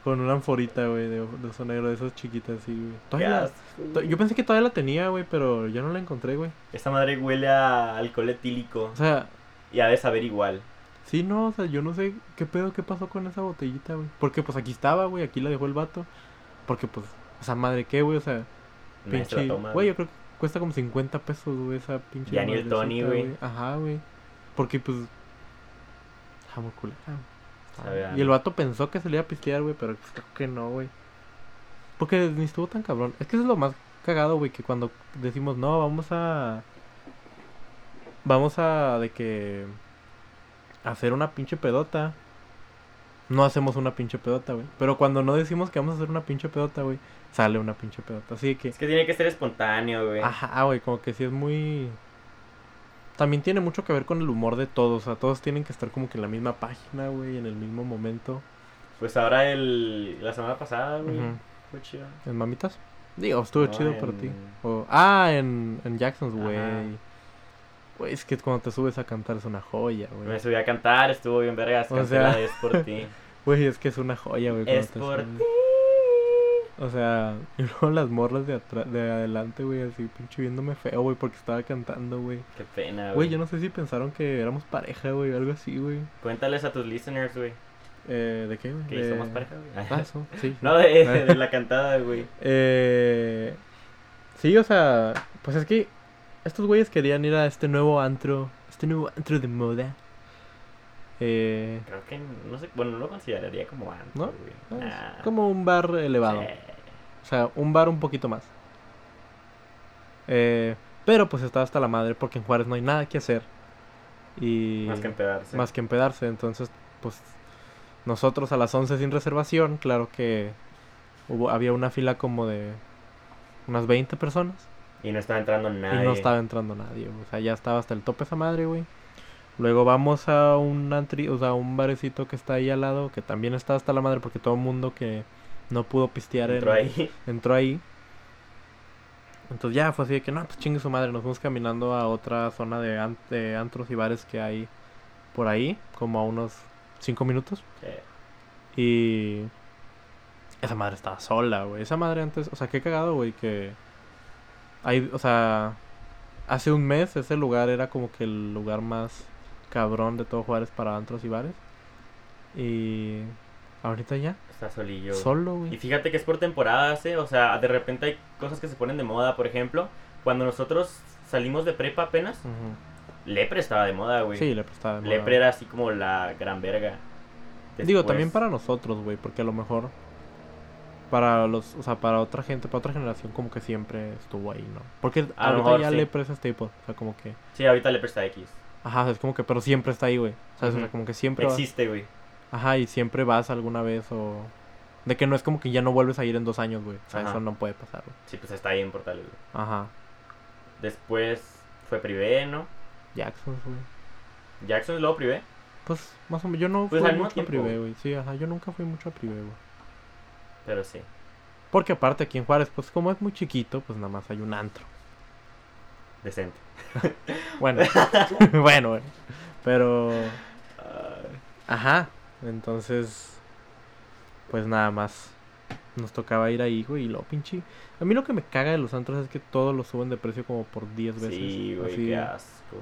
Con una anforita, güey, de, de oso negro, de esas chiquitas, así, güey. Todavía la- Yo pensé que todavía la tenía, güey, pero ya no la encontré, güey. Esta madre huele a alcohol etílico O sea, y ha de saber igual. Sí, no, o sea, yo no sé qué pedo, qué pasó con esa botellita, güey. Porque pues aquí estaba, güey, aquí la dejó el vato. Porque pues, esa madre qué, güey, o sea, pinche. Güey, yo creo que cuesta como 50 pesos, güey, esa pinche. Ya ni el Tony, güey. Ajá, güey. Porque pues. Está muy culera. Sabe a- Y el vato pensó que se le iba a pistear, güey, pero pues, creo que no, güey. Porque ni estuvo tan cabrón. Es que eso es lo más cagado, güey, que cuando decimos, no, vamos a. Vamos a. de que. hacer una pinche pedota. No hacemos una pinche pedota, güey. Pero cuando no decimos que vamos a hacer una pinche pedota, güey, sale una pinche pedota. Así que, Es que tiene que ser espontáneo, güey. ajá, güey, como que sí es muy... También tiene mucho que ver con el humor de todos, o sea, todos tienen que estar como que en la misma página, güey, en el mismo momento. Pues ahora el... La semana pasada, güey. Fue chido. ¿En mamitas? Digo, estuvo No, chido para ti. O- ah, en, en Jackson's, güey. Güey, es que cuando te subes a cantar es una joya, Me güey. subí a cantar, estuvo bien vergas. O sea- la Es por ti. Güey, es que es una joya, güey. es por ti. O sea, y luego las morras de atrás, de adelante, güey, así pinche viéndome feo, güey, porque estaba cantando, güey. Qué pena, güey. Güey, yo no sé si pensaron que éramos pareja, güey, algo así, güey. Cuéntales a tus listeners, güey. Eh, ¿De qué, güey? Que De- somos pareja, güey. Ah, eso, sí. No, de, de la cantada, güey. Eh, sí, o sea, pues es que estos güeyes querían ir a este nuevo antro, este nuevo antro de moda. Eh, Creo que, no sé, bueno, no lo consideraría como antes, ¿No? güey. es Nah. como un bar elevado. Sí. O sea, un bar un poquito más. Eh, pero pues estaba hasta la madre porque en Juárez no hay nada que hacer. Y Más que empedarse. más que empedarse. Entonces, pues nosotros a las 11 sin reservación, claro que hubo, había una fila como de unas 20 personas. Y no estaba entrando nadie. Y no estaba entrando nadie. O sea, ya estaba hasta el tope esa madre, güey. Luego vamos a un antri, o sea, un barecito que está ahí al lado, que también está hasta la madre porque todo el mundo que no pudo pistear en- Entró ahí. entró ahí. Entonces ya fue así de que no, pues chingue su madre, nos fuimos caminando a otra zona de, de antros y bares que hay por ahí, como a unos 5 minutos. Sí. Y esa madre estaba sola, güey. Esa madre antes, o sea, qué cagado, güey, que hay, o sea, hace un mes ese lugar era como que el lugar más cabrón de todo Juárez para antros y bares. Y ahorita ya, Está solillo. solo, Y güey. fíjate que es por temporadas, ¿eh? O sea, de repente hay cosas que se ponen de moda. Por ejemplo, cuando nosotros salimos de prepa apenas, Ujú. Lepre estaba de moda, güey. Sí, le prestaba. de Lepre moda. era así como la gran verga. Digo, también para nosotros, güey, porque a lo mejor para los, o sea, para otra gente, para otra generación como que siempre estuvo ahí, ¿no? Porque A ahorita mejor ya sí. lepre es staple, o sea, como que, Sí, ahorita Lepre está X. ajá, es como que, pero siempre está ahí, güey, ¿sabes? O sea, como que siempre Existe, güey. ajá, y siempre vas alguna vez o de que no es como que ya no vuelves a ir en dos años, güey, o sea, Ajá. eso no puede pasar, güey. Sí, pues está ahí en Portales, güey. Ajá, Después fue Privé, ¿no? Jackson, güey. Jackson y luego Privé. Pues, más o menos, yo no Pues fui mucho a privé, güey, sí, ajá, yo nunca fui mucho a privé, güey. Pero sí. Porque aparte aquí en Juárez, pues como es muy chiquito, pues nada más hay un antro. Decente. Bueno, bueno, bueno. Pero, ajá. Entonces, pues nada más. Nos tocaba ir ahí, güey. Y lo pinche. A mí lo que me caga de los antros es que todos lo suben de precio como por 10 veces. sí, güey, así. qué asco.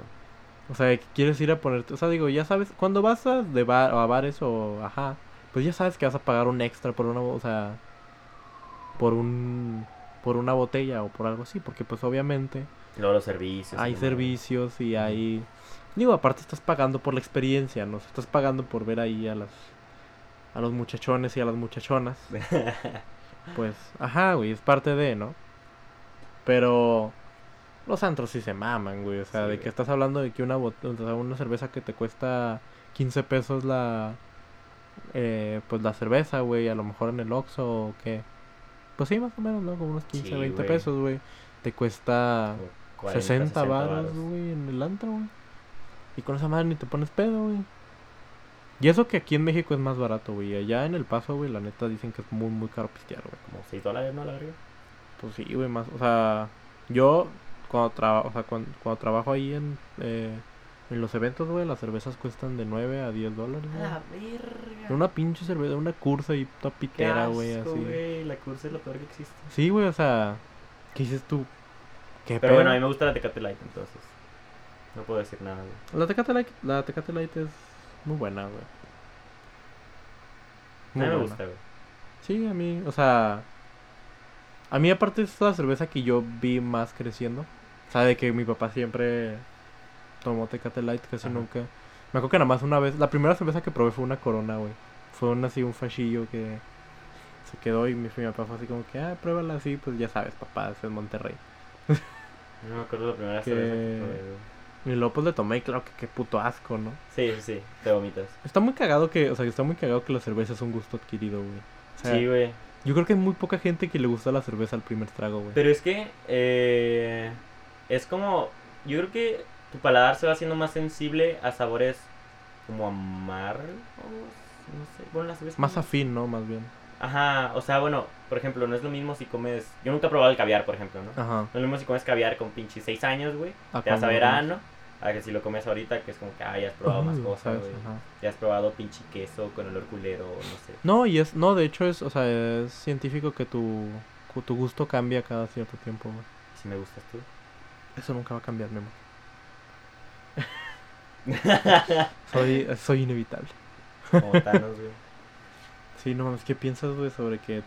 O sea, que quieres ir a ponerte. O sea, digo, ya sabes, cuando vas a, de bar, a bares o. Ajá. Pues ya sabes que vas a pagar un extra por una. O sea. Por un. Por una botella o por algo así. Porque, pues obviamente. Luego los servicios. hay servicios y hay digo aparte estás pagando por la experiencia no estás pagando por ver ahí a las a los muchachones y a las muchachonas pues ajá güey es parte de no pero los antros sí se maman güey o sea Sí, de güey. que estás hablando de que una bot- o sea, una cerveza que te cuesta 15 pesos la eh, pues la cerveza güey a lo mejor en el Oxxo o qué pues sí más o menos no como unos 15 Sí, 20 güey. pesos güey te cuesta Como 40, 60 varos, varos. güey, en el antro, güey. Y con esa madre ni te pones pedo, güey. Y eso que aquí en México es más barato, güey. Allá en El Paso, güey, la neta dicen que es muy, muy caro pistear, güey. Como 6 dólares, ¿no? La verga. Pues sí, güey, más. O sea, yo cuando, traba- o sea, cuando, cuando trabajo ahí en, eh, en los eventos, güey, las cervezas cuestan de 9 a 10 dólares, güey. verga. Una pinche cerveza, una cursa y toda pitera, güey, así. güey, La cursa es lo peor que existe. Sí, güey, o sea, ¿qué dices tú? ¿Qué Pero bueno, a mí me gusta la Tecate Light, entonces. No puedo decir nada, güey. La Tecate Light, la Tecate Light es muy buena, güey. A Muy mí me buena. gusta, güey. Sí, a mí, o sea, a mí aparte es la cerveza que yo vi más creciendo. O sea, de que mi papá siempre tomó Tecate Light, casi Ajá. nunca. Me acuerdo que nada más una vez, la primera cerveza que probé fue una Corona, güey. Fue un, así un fachillo que se quedó y mi, mi papá fue así como que, ah, pruébala así, pues ya sabes, papá, es en Monterrey. No me acuerdo la primera Que- cerveza que probé, güey. Y luego pues le tomé y claro que qué puto asco, ¿no? Sí, sí, sí, te vomitas. Está muy cagado que, o sea, está muy cagado que la cerveza es un gusto adquirido, güey. O sea, sí, güey. yo creo que hay muy poca gente que le gusta la cerveza al primer trago, güey. Pero es que eh, es como, yo creo que tu paladar se va haciendo más sensible a sabores como amargos, no sé, bueno, la cerveza. Más afín, ¿no? Más bien. Ajá, o sea, bueno, por ejemplo, no es lo mismo si comes, yo nunca he probado el caviar, por ejemplo, ¿no? Ajá. No es lo mismo si comes caviar con pinche 6 años, güey, Ah, te vas a verano, a que si lo comes ahorita, que es como que, ah, ya has probado más cosas, güey. Ya has probado pinche queso con olor culero, no sé. No, y es, no, de hecho es, o sea, es científico que tu, tu gusto cambia cada cierto tiempo, güey. Si me gustas tú. Eso nunca va a cambiar, mi amor. Soy, soy inevitable. Como Thanos, güey. Sí, no mames, ¿qué piensas, güey, sobre que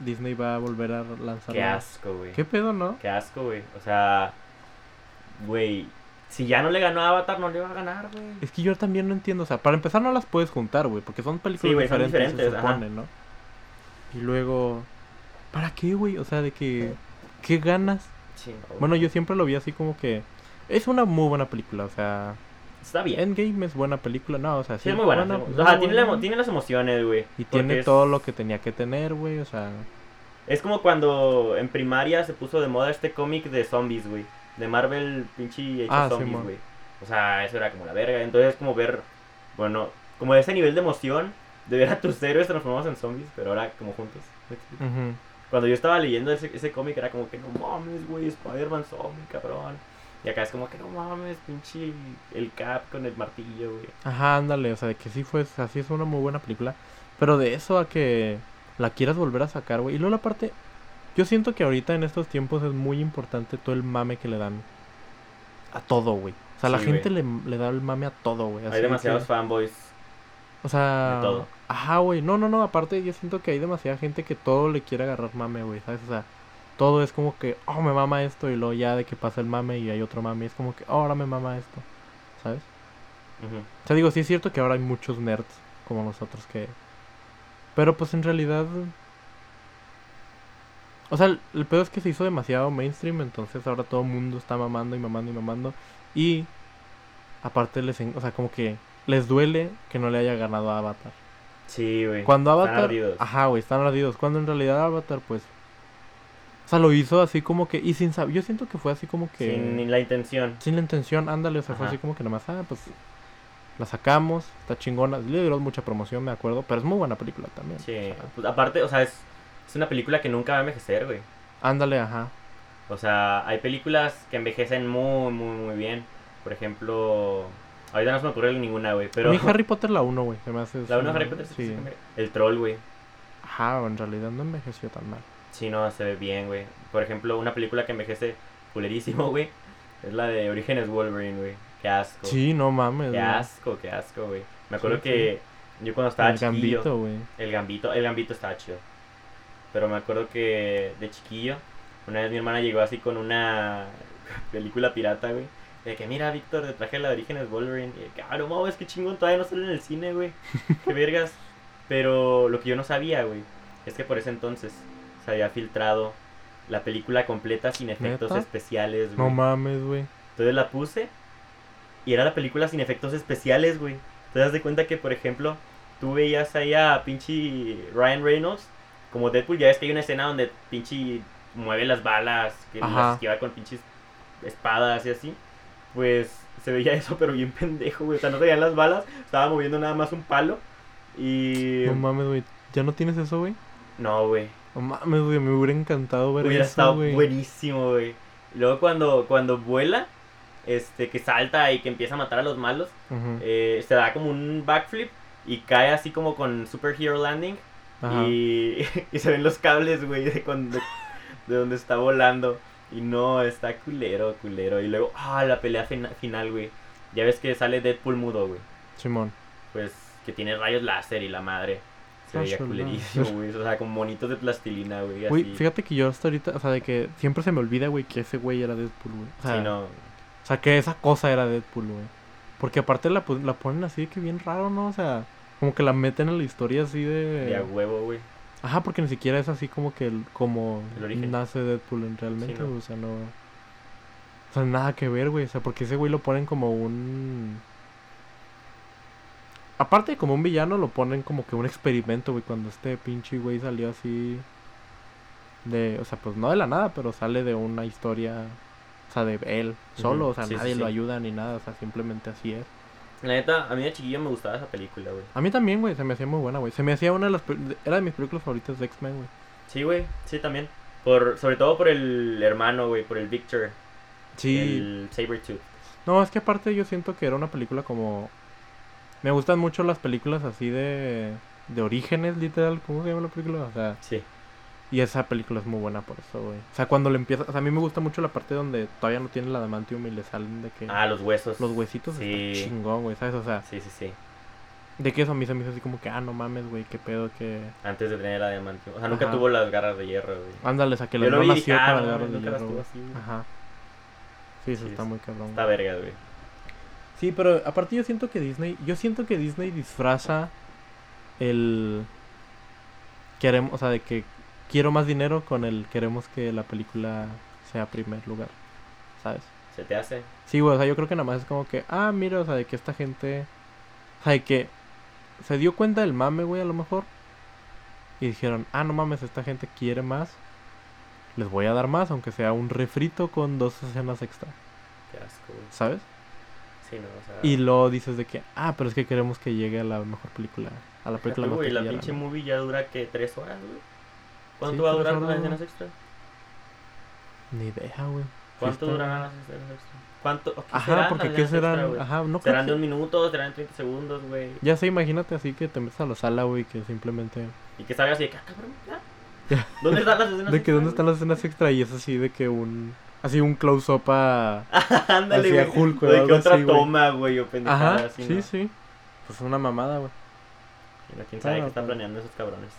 Disney va a volver a lanzar Qué asco, güey. ¿Qué pedo, no? Qué asco, güey. O sea, güey, si ya no le ganó a Avatar, no le va a ganar, güey. Es que yo también no entiendo, o sea, para empezar no las puedes juntar, güey, porque son películas Sí, güey, son diferentes, se diferentes, ajá. supone, ¿no? Y luego, ¿para qué, güey? O sea, de que, ¿qué ganas? Bueno, yo siempre lo vi así como que es una muy buena película, o sea, Está bien. Endgame es buena película, no, o sea, sí, Sí, es muy buena. o sea, tiene, la tiene las emociones, güey. y tiene es- todo lo que tenía que tener, güey, o sea, Es como cuando en primaria se puso de moda este cómic de zombies, güey. De Marvel, pinche hecho Ah, zombies, güey. O sea, eso era como la verga. Entonces, como ver, bueno, como ese nivel de emoción de ver a tus héroes transformados en zombies, pero ahora como juntos. Cuando yo estaba leyendo ese, ese cómic era como que no mames, güey, Spider-Man zombie, cabrón. Y acá es como que no mames, pinche el Cap con el martillo, güey. Ajá, ándale, o sea, de que sí fue, así es una muy buena película, pero de eso a que la quieras volver a sacar, güey. Y luego la parte, yo siento que ahorita en estos tiempos es muy importante todo el mame que le dan a todo, güey. O sea, la gente le, le da el mame a todo, güey. Hay de demasiados que- fanboys. O sea, de todo. ajá, güey. No, no, no, aparte yo siento que hay demasiada gente que todo le quiere agarrar mame, güey, ¿sabes? O sea, todo es como que, oh, me mama esto y luego ya de que pasa el mame y hay otro mame, y es como que, oh, ahora me mama esto, ¿sabes? Ujú. O sea, digo, sí es cierto que ahora hay muchos nerds como nosotros que... Pero pues en realidad... O sea, el, el pedo es que se hizo demasiado mainstream, entonces ahora todo el mundo está mamando y mamando y mamando. Y aparte les... en- O sea, como que les duele que no le haya ganado a Avatar. Sí, güey. Cuando Están Avatar... ardidos. Ajá, güey, están ardidos. Cuando en realidad Avatar, pues... O sea, lo hizo así como que... Y sin saber... Yo siento que fue así como que... Sin la intención. Sin la intención, ándale, o sea, fue así como que nomás, ah, pues la sacamos, está chingona. Le dio mucha promoción, me acuerdo, pero es muy buena película también. Sí. o sea, Pues, aparte, o sea, es, es una película que nunca va a envejecer, güey. ándale, ajá. O sea, hay películas que envejecen muy, muy, muy bien. Por ejemplo, ahorita no se me ocurre ninguna, güey. Pero A mí Harry Potter la 1, güey, se me hace... la 1 sí, Harry Potter Sí. El troll, güey. Ajá, en realidad no envejeció tan mal. Sí, no, se ve bien, güey. Por ejemplo, una película que envejece culerísimo, güey. Es la de Orígenes Wolverine, güey. Qué asco. Sí, no mames. Qué güey. asco, qué asco, güey. Me acuerdo Sí, que yo cuando estaba El chiquillo... gambito, güey. El gambito, el gambito estaba chido. Pero me acuerdo que de chiquillo, una vez mi hermana llegó así con una película pirata, güey. De que, mira, Víctor, te traje la de Orígenes Wolverine. Y de que, ah, no mames, qué chingón, todavía no sale en el cine, güey. Qué vergas. Pero lo que yo no sabía, güey, es que por ese entonces se había filtrado la película completa sin efectos ¿Neta? especiales, No güey. mames, güey. Entonces la puse y era la película sin efectos especiales, güey. Te das de cuenta que, por ejemplo, tú veías ahí a pinche Ryan Reynolds como Deadpool. Ya ves que hay una escena donde pinche mueve las balas, que Ajá. las esquiva con pinches espadas y así. Pues se veía eso, pero bien pendejo, güey. O sea, no veían las balas, estaba moviendo nada más un palo. Y. No mames, güey. ¿Ya no tienes eso, güey? No, güey. No mames, güey. Me hubiera encantado ver Hubiera eso, estado buenísimo, güey. Luego cuando, cuando vuela, este, que salta y que empieza a matar a los malos, eh, se da como un backflip y cae así como con Superhero Landing y, y se ven los cables, güey, de, cuando- de donde está volando. Y no, está culero, culero. Y luego, ah, la pelea fina- final, güey. Ya ves que sale Deadpool mudo, güey. Simón. Pues que tiene rayos láser y la madre. Se veía Rayos culerísimo, güey. O sea, como monitos de plastilina, güey. Güey, fíjate que yo hasta ahorita, o sea, de que siempre se me olvida, güey, que ese güey era Deadpool, güey. O sea, Sí, no. o sea, que esa cosa era Deadpool, güey. Porque aparte la, la ponen así de que bien raro, ¿no? O sea, como que la meten en la historia así de... De a huevo, güey. Ajá, porque ni siquiera es así como que el, como El origen. nace Deadpool en realmente, Sí, ¿no? güey, o sea, no... O sea, nada que ver, güey. O sea, porque ese güey lo ponen como un. Aparte como un villano, lo ponen como que un experimento, güey. Cuando este pinche güey salió así. De. O sea, pues no de la nada, pero sale de una historia. O sea, de él solo. O sea, sí, sí, nadie lo sí. ayuda ni nada. O sea, simplemente así es. La neta, a mí de chiquillo me gustaba esa película, güey. A mí también, güey. Se me hacía muy buena, güey. Se me hacía una de las. Era de mis películas favoritas de X-Men, güey. Sí, güey, sí, también. Por, sobre todo por el hermano, güey, por el Victor, Sí. el Sabretooth. No, es que aparte yo siento que era una película como... Me gustan mucho las películas así de... De orígenes, literal. ¿Cómo se llama la película? O sea, Sí. y esa película es muy buena por eso, güey. O sea, cuando le empieza... O sea, a mí me gusta mucho la parte donde todavía no tiene la adamantium y le salen de que... Ah, los huesos. los huesitos Sí. está chingón, güey, ¿sabes? O sea, Sí, sí, sí. de que eso a mí se me hizo así como que... Ah, no mames, güey, qué pedo que... Antes de tener la diamante. O sea, nunca Ajá. tuvo las garras de hierro, güey. Ándale, o sea, que Yo no vi nació ah, para no, el garras de nunca las hierro, tuvo así. Ajá. Sí, eso Sí, está es- muy cabrón. Está verga, güey. Sí, pero aparte yo siento que Disney, yo siento que Disney disfraza el queremos, o sea, de que quiero más dinero con el queremos que la película sea primer lugar, ¿sabes? ¿Se te hace? Sí, güey, o sea, yo creo que nada más es como que, ah, mira, o sea, de que esta gente, o sea, de que se dio cuenta del mame, güey, a lo mejor, y dijeron, ah, no mames, esta gente quiere más, les voy a dar más, aunque sea un refrito con dos escenas extra, Qué asco, güey. ¿sabes? Sí, no, o sea. Y luego dices de que, ah, pero es que queremos que llegue a la mejor película. A la película más güey, la pinche movie ya dura que tres horas, güey. ¿Cuánto Sí, va a durar las escenas extra? Ni idea, güey. ¿Cuánto está- durarán las escenas extra? ¿Cuánto? qué Ajá, serán porque qué extra, serán. güey? Ajá, no ¿Serán de un minuto? ¿Serán de 30 segundos, güey? Ya sé, imagínate así que te metes a la sala, güey, que simplemente. Y que salga así de que, ah, cabrón, ¿ya? ¿Dónde están las escenas De que dónde están extra, las escenas extra y es así de que un. Así un close-up a. güey? Ándale, güey. Hulk, o de que otra así, güey. toma, güey, o pendejada Ajá, así, sí, ¿no? sí. Pues una mamada, güey. No, ¿Quién sabe qué están claro. planeando esos cabrones?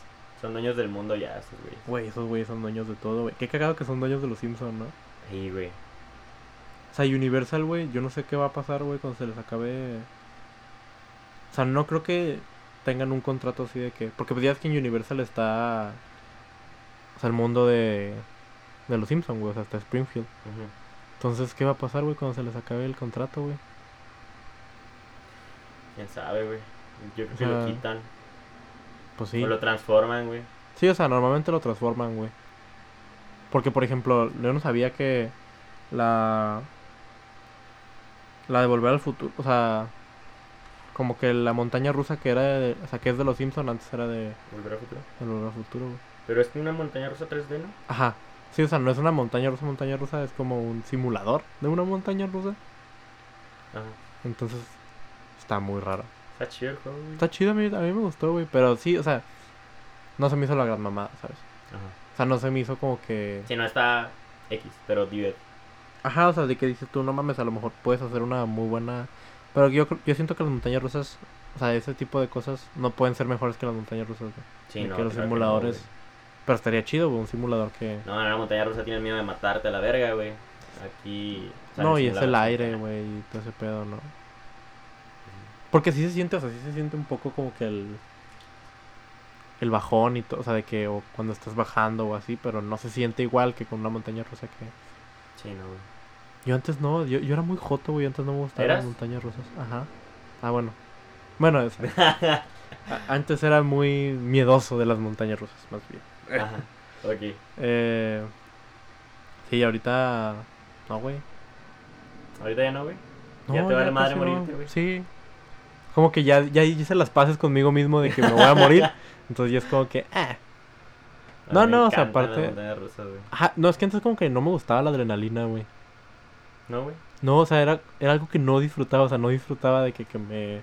Son dueños del mundo ya, esos güeyes. Güey, esos güeyes son dueños de todo, güey. Qué cagado que son dueños de los Simpsons, ¿no? Sí, güey. O sea, Universal, güey, yo no sé qué va a pasar, güey, cuando se les acabe. O sea, no creo que tengan un contrato así de que. Porque pues ya es que en Universal está. O sea, el mundo de. De los Simpsons, güey, o sea, está Springfield. Entonces, ¿qué va a pasar, güey, cuando se les acabe el contrato, güey? ¿Quién sabe, güey? Yo creo O que lo sea, quitan. Pues sí. O lo transforman, güey. Sí, o sea, normalmente lo transforman, güey. Porque, por ejemplo, yo no sabía que la... La de Volver al Futuro, o sea... Como que la montaña rusa que era de... O sea, que es de los Simpsons, antes era de, Volver al futuro. de Volver al Futuro, güey. Pero es que una montaña rusa 3D, ¿no? Ajá. Sí, o sea, no es una montaña rusa, montaña rusa, es como un simulador de una montaña rusa. Ajá. Entonces, está muy raro. Está chido el juego, güey. Está chido, a mí, a mí me gustó, güey. Pero sí, o sea, no se me hizo la gran mamada, ¿sabes? Ajá. O sea, no se me hizo como que... Si no está X, pero diver. Ajá, o sea, de que dices tú, no mames, a lo mejor puedes hacer una muy buena... Pero yo, yo siento que las montañas rusas, o sea, ese tipo de cosas no pueden ser mejores que las montañas rusas, güey. Sí, no. que los no, simuladores... pero estaría chido, güey, un simulador que... no, en la montaña rusa tienes miedo de matarte a la verga, güey. Aquí. No, y es el aire, güey, y todo ese pedo, ¿no? Porque sí se siente, o sea, sí se siente un poco como que el... El bajón y todo, o sea, de que o cuando estás bajando o así, pero no se siente igual que con una montaña rusa que... Sí, no, güey. Yo antes no, yo, yo era muy joto, güey, antes no me gustaban las montañas rusas. Ajá. Ah, bueno. Bueno, es- antes era muy miedoso de las montañas rusas, más bien. Ajá. Ok. Eh, sí, ahorita... No, güey. Ahorita ya no, güey. No, Ya te vale madre morirte, güey. Sí. Como que ya, ya hice las paces conmigo mismo de que me voy a morir. entonces ya es como que... ah. A No, no, o sea, aparte-. Ajá, no, es que antes como que no me gustaba la adrenalina, güey. No, güey. No, o sea, era, era algo que no disfrutaba, o sea, no disfrutaba de que, que me...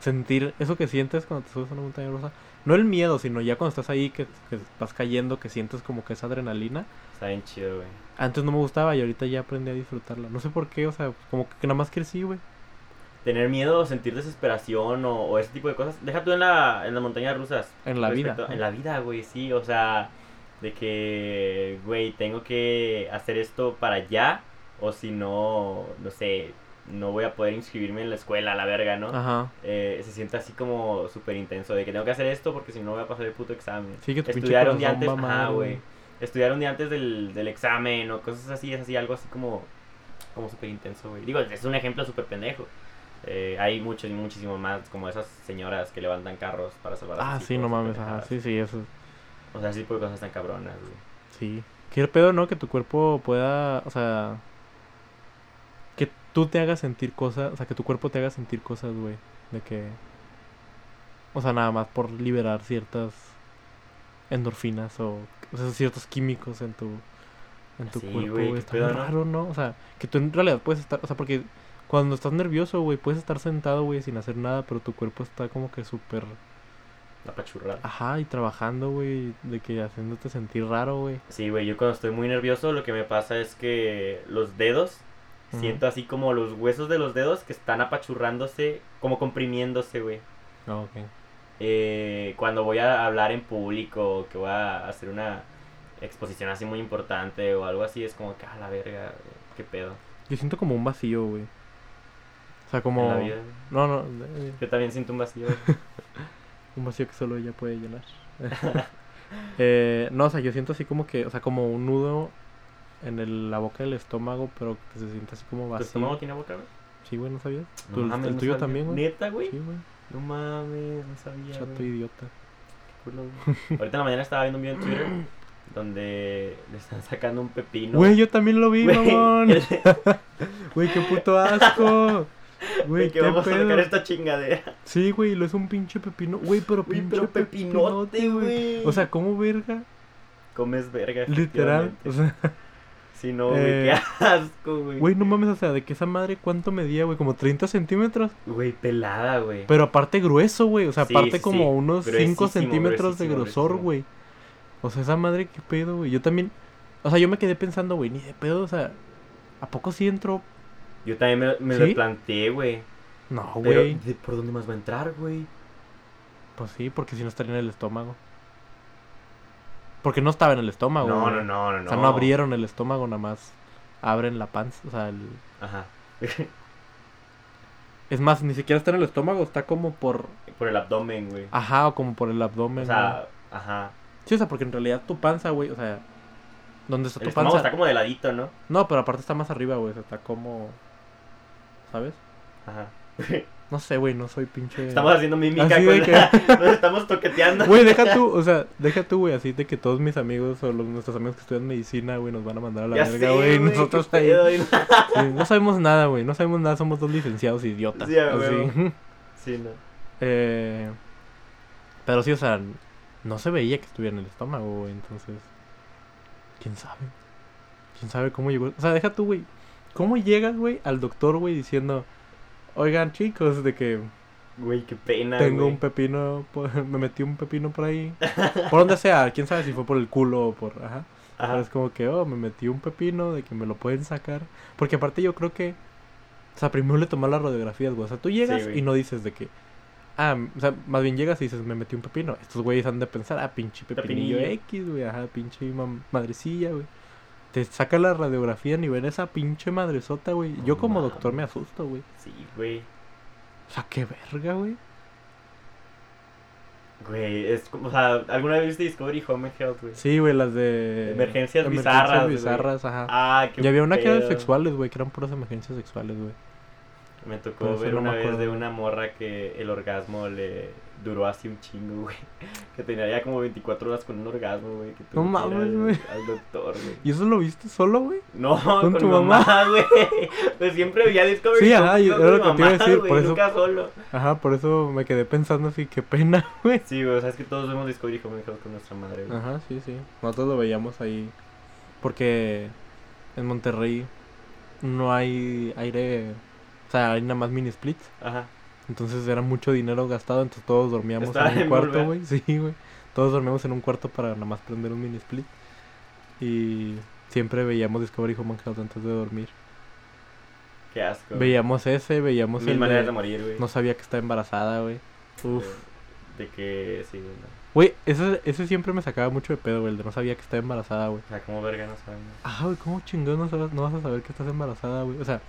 Sentir eso que sientes cuando te subes a una montaña rusa. No el miedo, sino ya cuando estás ahí, que, que vas cayendo, que sientes como que esa adrenalina. Está bien chido, güey. Antes no me gustaba y ahorita ya aprendí a disfrutarla. No sé por qué, o sea, como que nada más crecí, güey. Tener miedo, sentir desesperación o, o ese tipo de cosas. Deja tú en, la, en las montañas rusas. En la vida, Respecto-. En la vida, güey, sí. O sea, de que, güey, tengo que hacer esto para allá. O si no, no sé, no voy a poder inscribirme en la escuela, a la verga, ¿no? Ajá. Eh, se siente así como súper intenso. De que tengo que hacer esto porque si no voy a pasar el puto examen. Sí, que tu Estudiar un día antes, ajá, güey. Estudiar un día antes del, del examen o cosas así, es así, algo así como, como súper intenso, güey. Digo, es un ejemplo súper pendejo. Eh, hay muchos y muchísimo más como esas señoras que levantan carros para salvar a Ah, sí, no mames, ajá, sí, sí, eso. O sea, tipo de cosas tan cabronas, güey. Sí. Qué pedo, ¿no? Que tu cuerpo pueda, o sea, tú te hagas sentir cosas, o sea, que tu cuerpo te haga sentir cosas, güey. De que, o sea, nada más por liberar ciertas endorfinas o, o sea, ciertos químicos en tu, en tu Sí, cuerpo, güey, Está raro, ¿no? O sea, que tú en realidad puedes estar, o sea, porque cuando estás nervioso, güey, puedes estar sentado, güey, sin hacer nada, pero tu cuerpo está como que súper, La pachurrada. ajá, y trabajando, güey, de que haciéndote sentir raro, güey. Sí, güey, yo cuando estoy muy nervioso lo que me pasa es que los dedos, Siento así como los huesos de los dedos que están apachurrándose, como comprimiéndose, güey. Ah, ok. Eh, cuando voy a hablar en público o que voy a hacer una exposición así muy importante o algo así, es como que, a la verga, qué pedo. Yo siento como un vacío, güey. O sea, como... En la vida. No, no, eh, Yo también siento un vacío. güey. un vacío que solo ella puede llenar. eh, no, o sea, yo siento así como que, o sea, como un nudo en el- la boca del estómago, pero que se siente así como ¿Tu vacío. estómago tiene boca, güey? Sí, güey, ¿no sabías? No ¿Tu- mames, ¿El no tuyo sabía. también, güey? ¿Neta, güey? Sí, güey. No mames, no sabía, Chato güey. idiota. Qué culo, güey. Ahorita en la mañana estaba viendo un video en Twitter donde le están sacando un pepino. Güey, yo también lo vi, Güey, mamón. Güey, qué puto asco. Güey, que vamos a sacar pedo. esta chingadera. Sí, güey, lo es un pinche pepino. Güey, pero Güey, pinche pero pepinote, güey. O sea, ¿cómo verga? Comes verga. Literal. O sea, Sí, no, güey, Eh, qué asco, güey. güey, no mames, o sea, de que esa madre cuánto medía, güey, como 30 centímetros. Güey, pelada, güey. Pero aparte grueso, güey. O sea, Sí, aparte sí, como unos 5 Gruesísimo, centímetros de grosor, güey. O sea, esa madre, qué pedo, güey. Yo también. O sea, yo me quedé pensando, güey, ni de pedo, o sea, ¿a poco sí entró? Yo también me, me ¿Sí? lo planteé, güey. No, güey. ¿de ¿por dónde más va a entrar, güey? Pues sí, porque si no estaría en el estómago. Porque no estaba en el estómago. No, no, no, no. O sea, no abrieron el estómago, nada más abren la panza. O sea, el... Ajá. es más, ni siquiera está en el estómago, está como por. Por el abdomen, güey. Ajá, o como por el abdomen. O güey. sea, ajá. Sí, o sea, porque en realidad tu panza, güey, o sea, ¿dónde está El tu panza? está como de ladito, ¿no? No, pero aparte está más arriba, güey, o sea, está como, ¿sabes? Ajá. No sé, güey, no soy pinche... Estamos haciendo mímica Así con de la... Nos estamos toqueteando. Güey, deja tú, o sea, deja tú, güey, así de que todos mis amigos o los, nuestros amigos que estudian medicina, güey, nos van a mandar a la Ya verga, güey, nosotros ahí... sí, no sabemos nada, güey, no sabemos nada, somos dos licenciados idiotas. Sí, así. Sí, no. Eh, pero sí, o sea, no se veía que estuviera en el estómago, güey, entonces... ¿Quién sabe? ¿Quién sabe cómo llegó? O sea, deja tú, güey. ¿Cómo llegas, güey, al doctor, güey, diciendo... Oigan, chicos, de que Güey, qué pena, tengo güey. un pepino, por- me metí un pepino por ahí. Por donde sea, quién sabe si fue por el culo o por... Ajá. Pero Ajá. es como que, oh, me metí un pepino, de que me lo pueden sacar. Porque aparte yo creo que... O sea, primero le toman las radiografías, güey. O sea, tú llegas y no dices de que... Ah, o sea, más bien llegas y dices, me metí un pepino. Estos güeyes han de pensar, ah, pinche pepinillo Pepinillo. X, güey. Ajá, pinche mam- madrecilla, güey. Te saca la radiografía ni ver esa pinche madresota, güey. Yo como doctor me asusto, güey. Sí, güey. O sea, qué verga, güey. Güey, es como, o sea, ¿alguna vez viste Discovery Home and Health, güey? Sí, güey, las de... Emergencias bizarras, güey. bizarras, ajá. Ah, qué y había una que era sexuales, güey, que eran puras emergencias sexuales, güey. Me tocó ver no una vez de una morra que el orgasmo le duró así un chingo, güey. Que tenía ya como 24 horas con un orgasmo, güey. Que No mames, al- güey. Al doctor, güey. ¿Y eso lo viste solo, güey? No, ¿Con con, tu mamá? güey. Pues siempre veía Discovery Sí, ajá, and y Health era lo que te iba a decir, güey, por eso- Nunca solo. Ajá, por eso me quedé pensando así, qué pena, güey. Sí, güey, o sea, es que todos vemos Discovery Health con nuestra madre, güey. Ajá, sí, sí. Nosotros lo veíamos ahí. Porque en Monterrey no hay aire. O sea, hay nada más mini splits. Ajá. Entonces era mucho dinero gastado. Entonces todos dormíamos Estaba en un cuarto, güey. Sí, güey. Todos dormíamos en un cuarto para nada más prender un mini split. Y siempre veíamos Discovery Home and Health antes de dormir. Qué asco. Veíamos ese, veíamos Mil el. maneras de- de morir, güey. No sabía que estaba embarazada, güey. Uf. De que, sí, güey. no. Güey, ese, ese siempre me sacaba mucho de pedo, güey. El de no sabía que estaba embarazada, güey. O sea, como verga no sabemos. Ah, güey, ¿cómo chingón no, sabes- no vas a saber que estás embarazada, güey? O sea,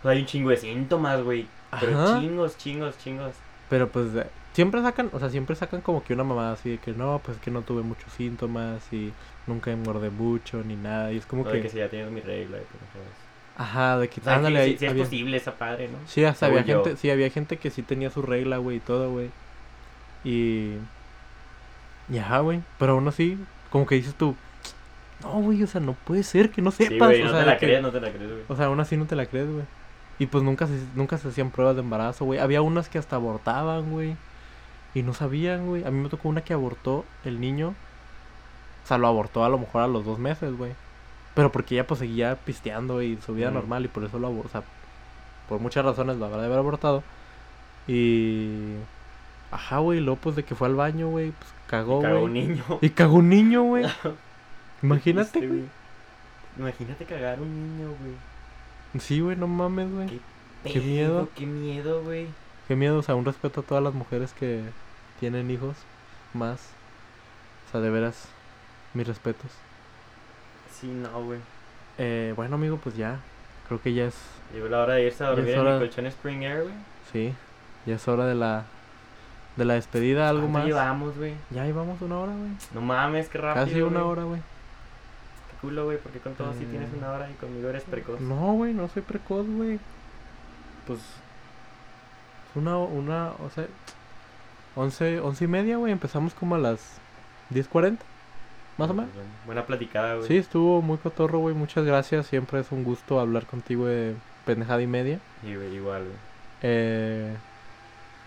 O sea, hay un chingo de síntomas, güey. Pero Ajá. chingos, chingos, chingos. pero pues siempre sacan, o sea, siempre sacan como que una mamada así de que no, pues que no tuve muchos síntomas y nunca engordé mucho ni nada. Y es como O de que, que si ya tienes mi regla pendejadas. Ajá, de que O sea, ándale sí es posible esa padre, ¿no? Sí, hasta había yo. gente, sí, había gente que sí tenía su regla, güey, y todo, güey. Y... Y ajá, güey. Pero aún así, como que dices tú, no, güey, o sea, no puede ser que no sepas. Sí, güey, o no sea, te de la que- crees, no te la crees, güey. O sea, aún así no te la crees, güey. Y pues nunca se, nunca se hacían pruebas de embarazo, güey. Había unas que hasta abortaban, güey. Y no sabían, güey. A mí me tocó una que abortó el niño. O sea, lo abortó a lo mejor a los dos meses, güey. Pero porque ella pues seguía pisteando y su vida Mm. normal y por eso lo abortó. O sea, por muchas razones lo habrá de haber abortado. Y... Ajá, güey. Luego pues de que fue al baño, güey. Pues cagó, Cagó güey. un niño. Y cagó un niño, güey. Imagínate, güey. Imagínate cagar un niño, güey. Sí, güey, no mames, güey. Qué Qué miedo. Qué miedo, güey. Qué miedo, o sea, un respeto a todas las mujeres que tienen hijos más. O sea, de veras, mis respetos. Sí, no, güey. Eh, bueno, amigo, pues ya. Creo que ya es, Llegó la hora de irse a Ya dormir en hora. mi colchón Spring Air, güey. sí, ya es hora de la de la despedida, algo ¿Cuánto más. llevamos, güey? Ya llevamos una hora, güey. No mames, qué rápido, Casi una hora, güey culo, güey, porque con todo mm. sí tienes mm. una hora y conmigo eres precoz. No, güey, no soy precoz, güey. Pues una, una, o sea, once, once y media, güey, empezamos como a las 10.40, más o menos. Buena platicada, güey. Sí, estuvo muy cotorro, güey, muchas gracias, siempre es un gusto hablar contigo de pendejada y media. Y, wey, igual, güey. Eh,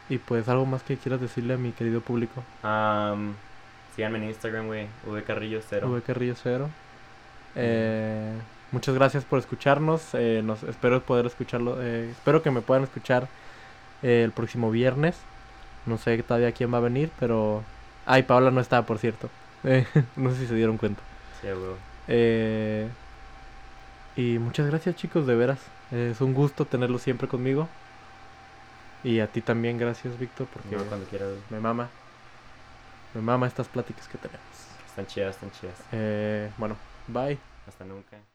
y pues algo más que quieras decirle a mi querido público. Um, síganme en Instagram, güey, vcarrillo0. vcarrillo0. Eh, muchas gracias por escucharnos. eh, nos, espero poder escucharlo. eh, espero que me puedan escuchar eh, el próximo viernes. No sé todavía quién va a venir, pero... Ay, Paola no está, por cierto. Eh, no sé si se dieron cuenta. Sí. Eh, y muchas gracias chicos, de veras. Es un gusto tenerlos siempre conmigo. Y a ti también, gracias Víctor, porque No, cuando quieras, güey. me mama. Me mama estas pláticas que tenemos. Están chidas, están chidas. Eh, bueno, bye. Hasta nunca.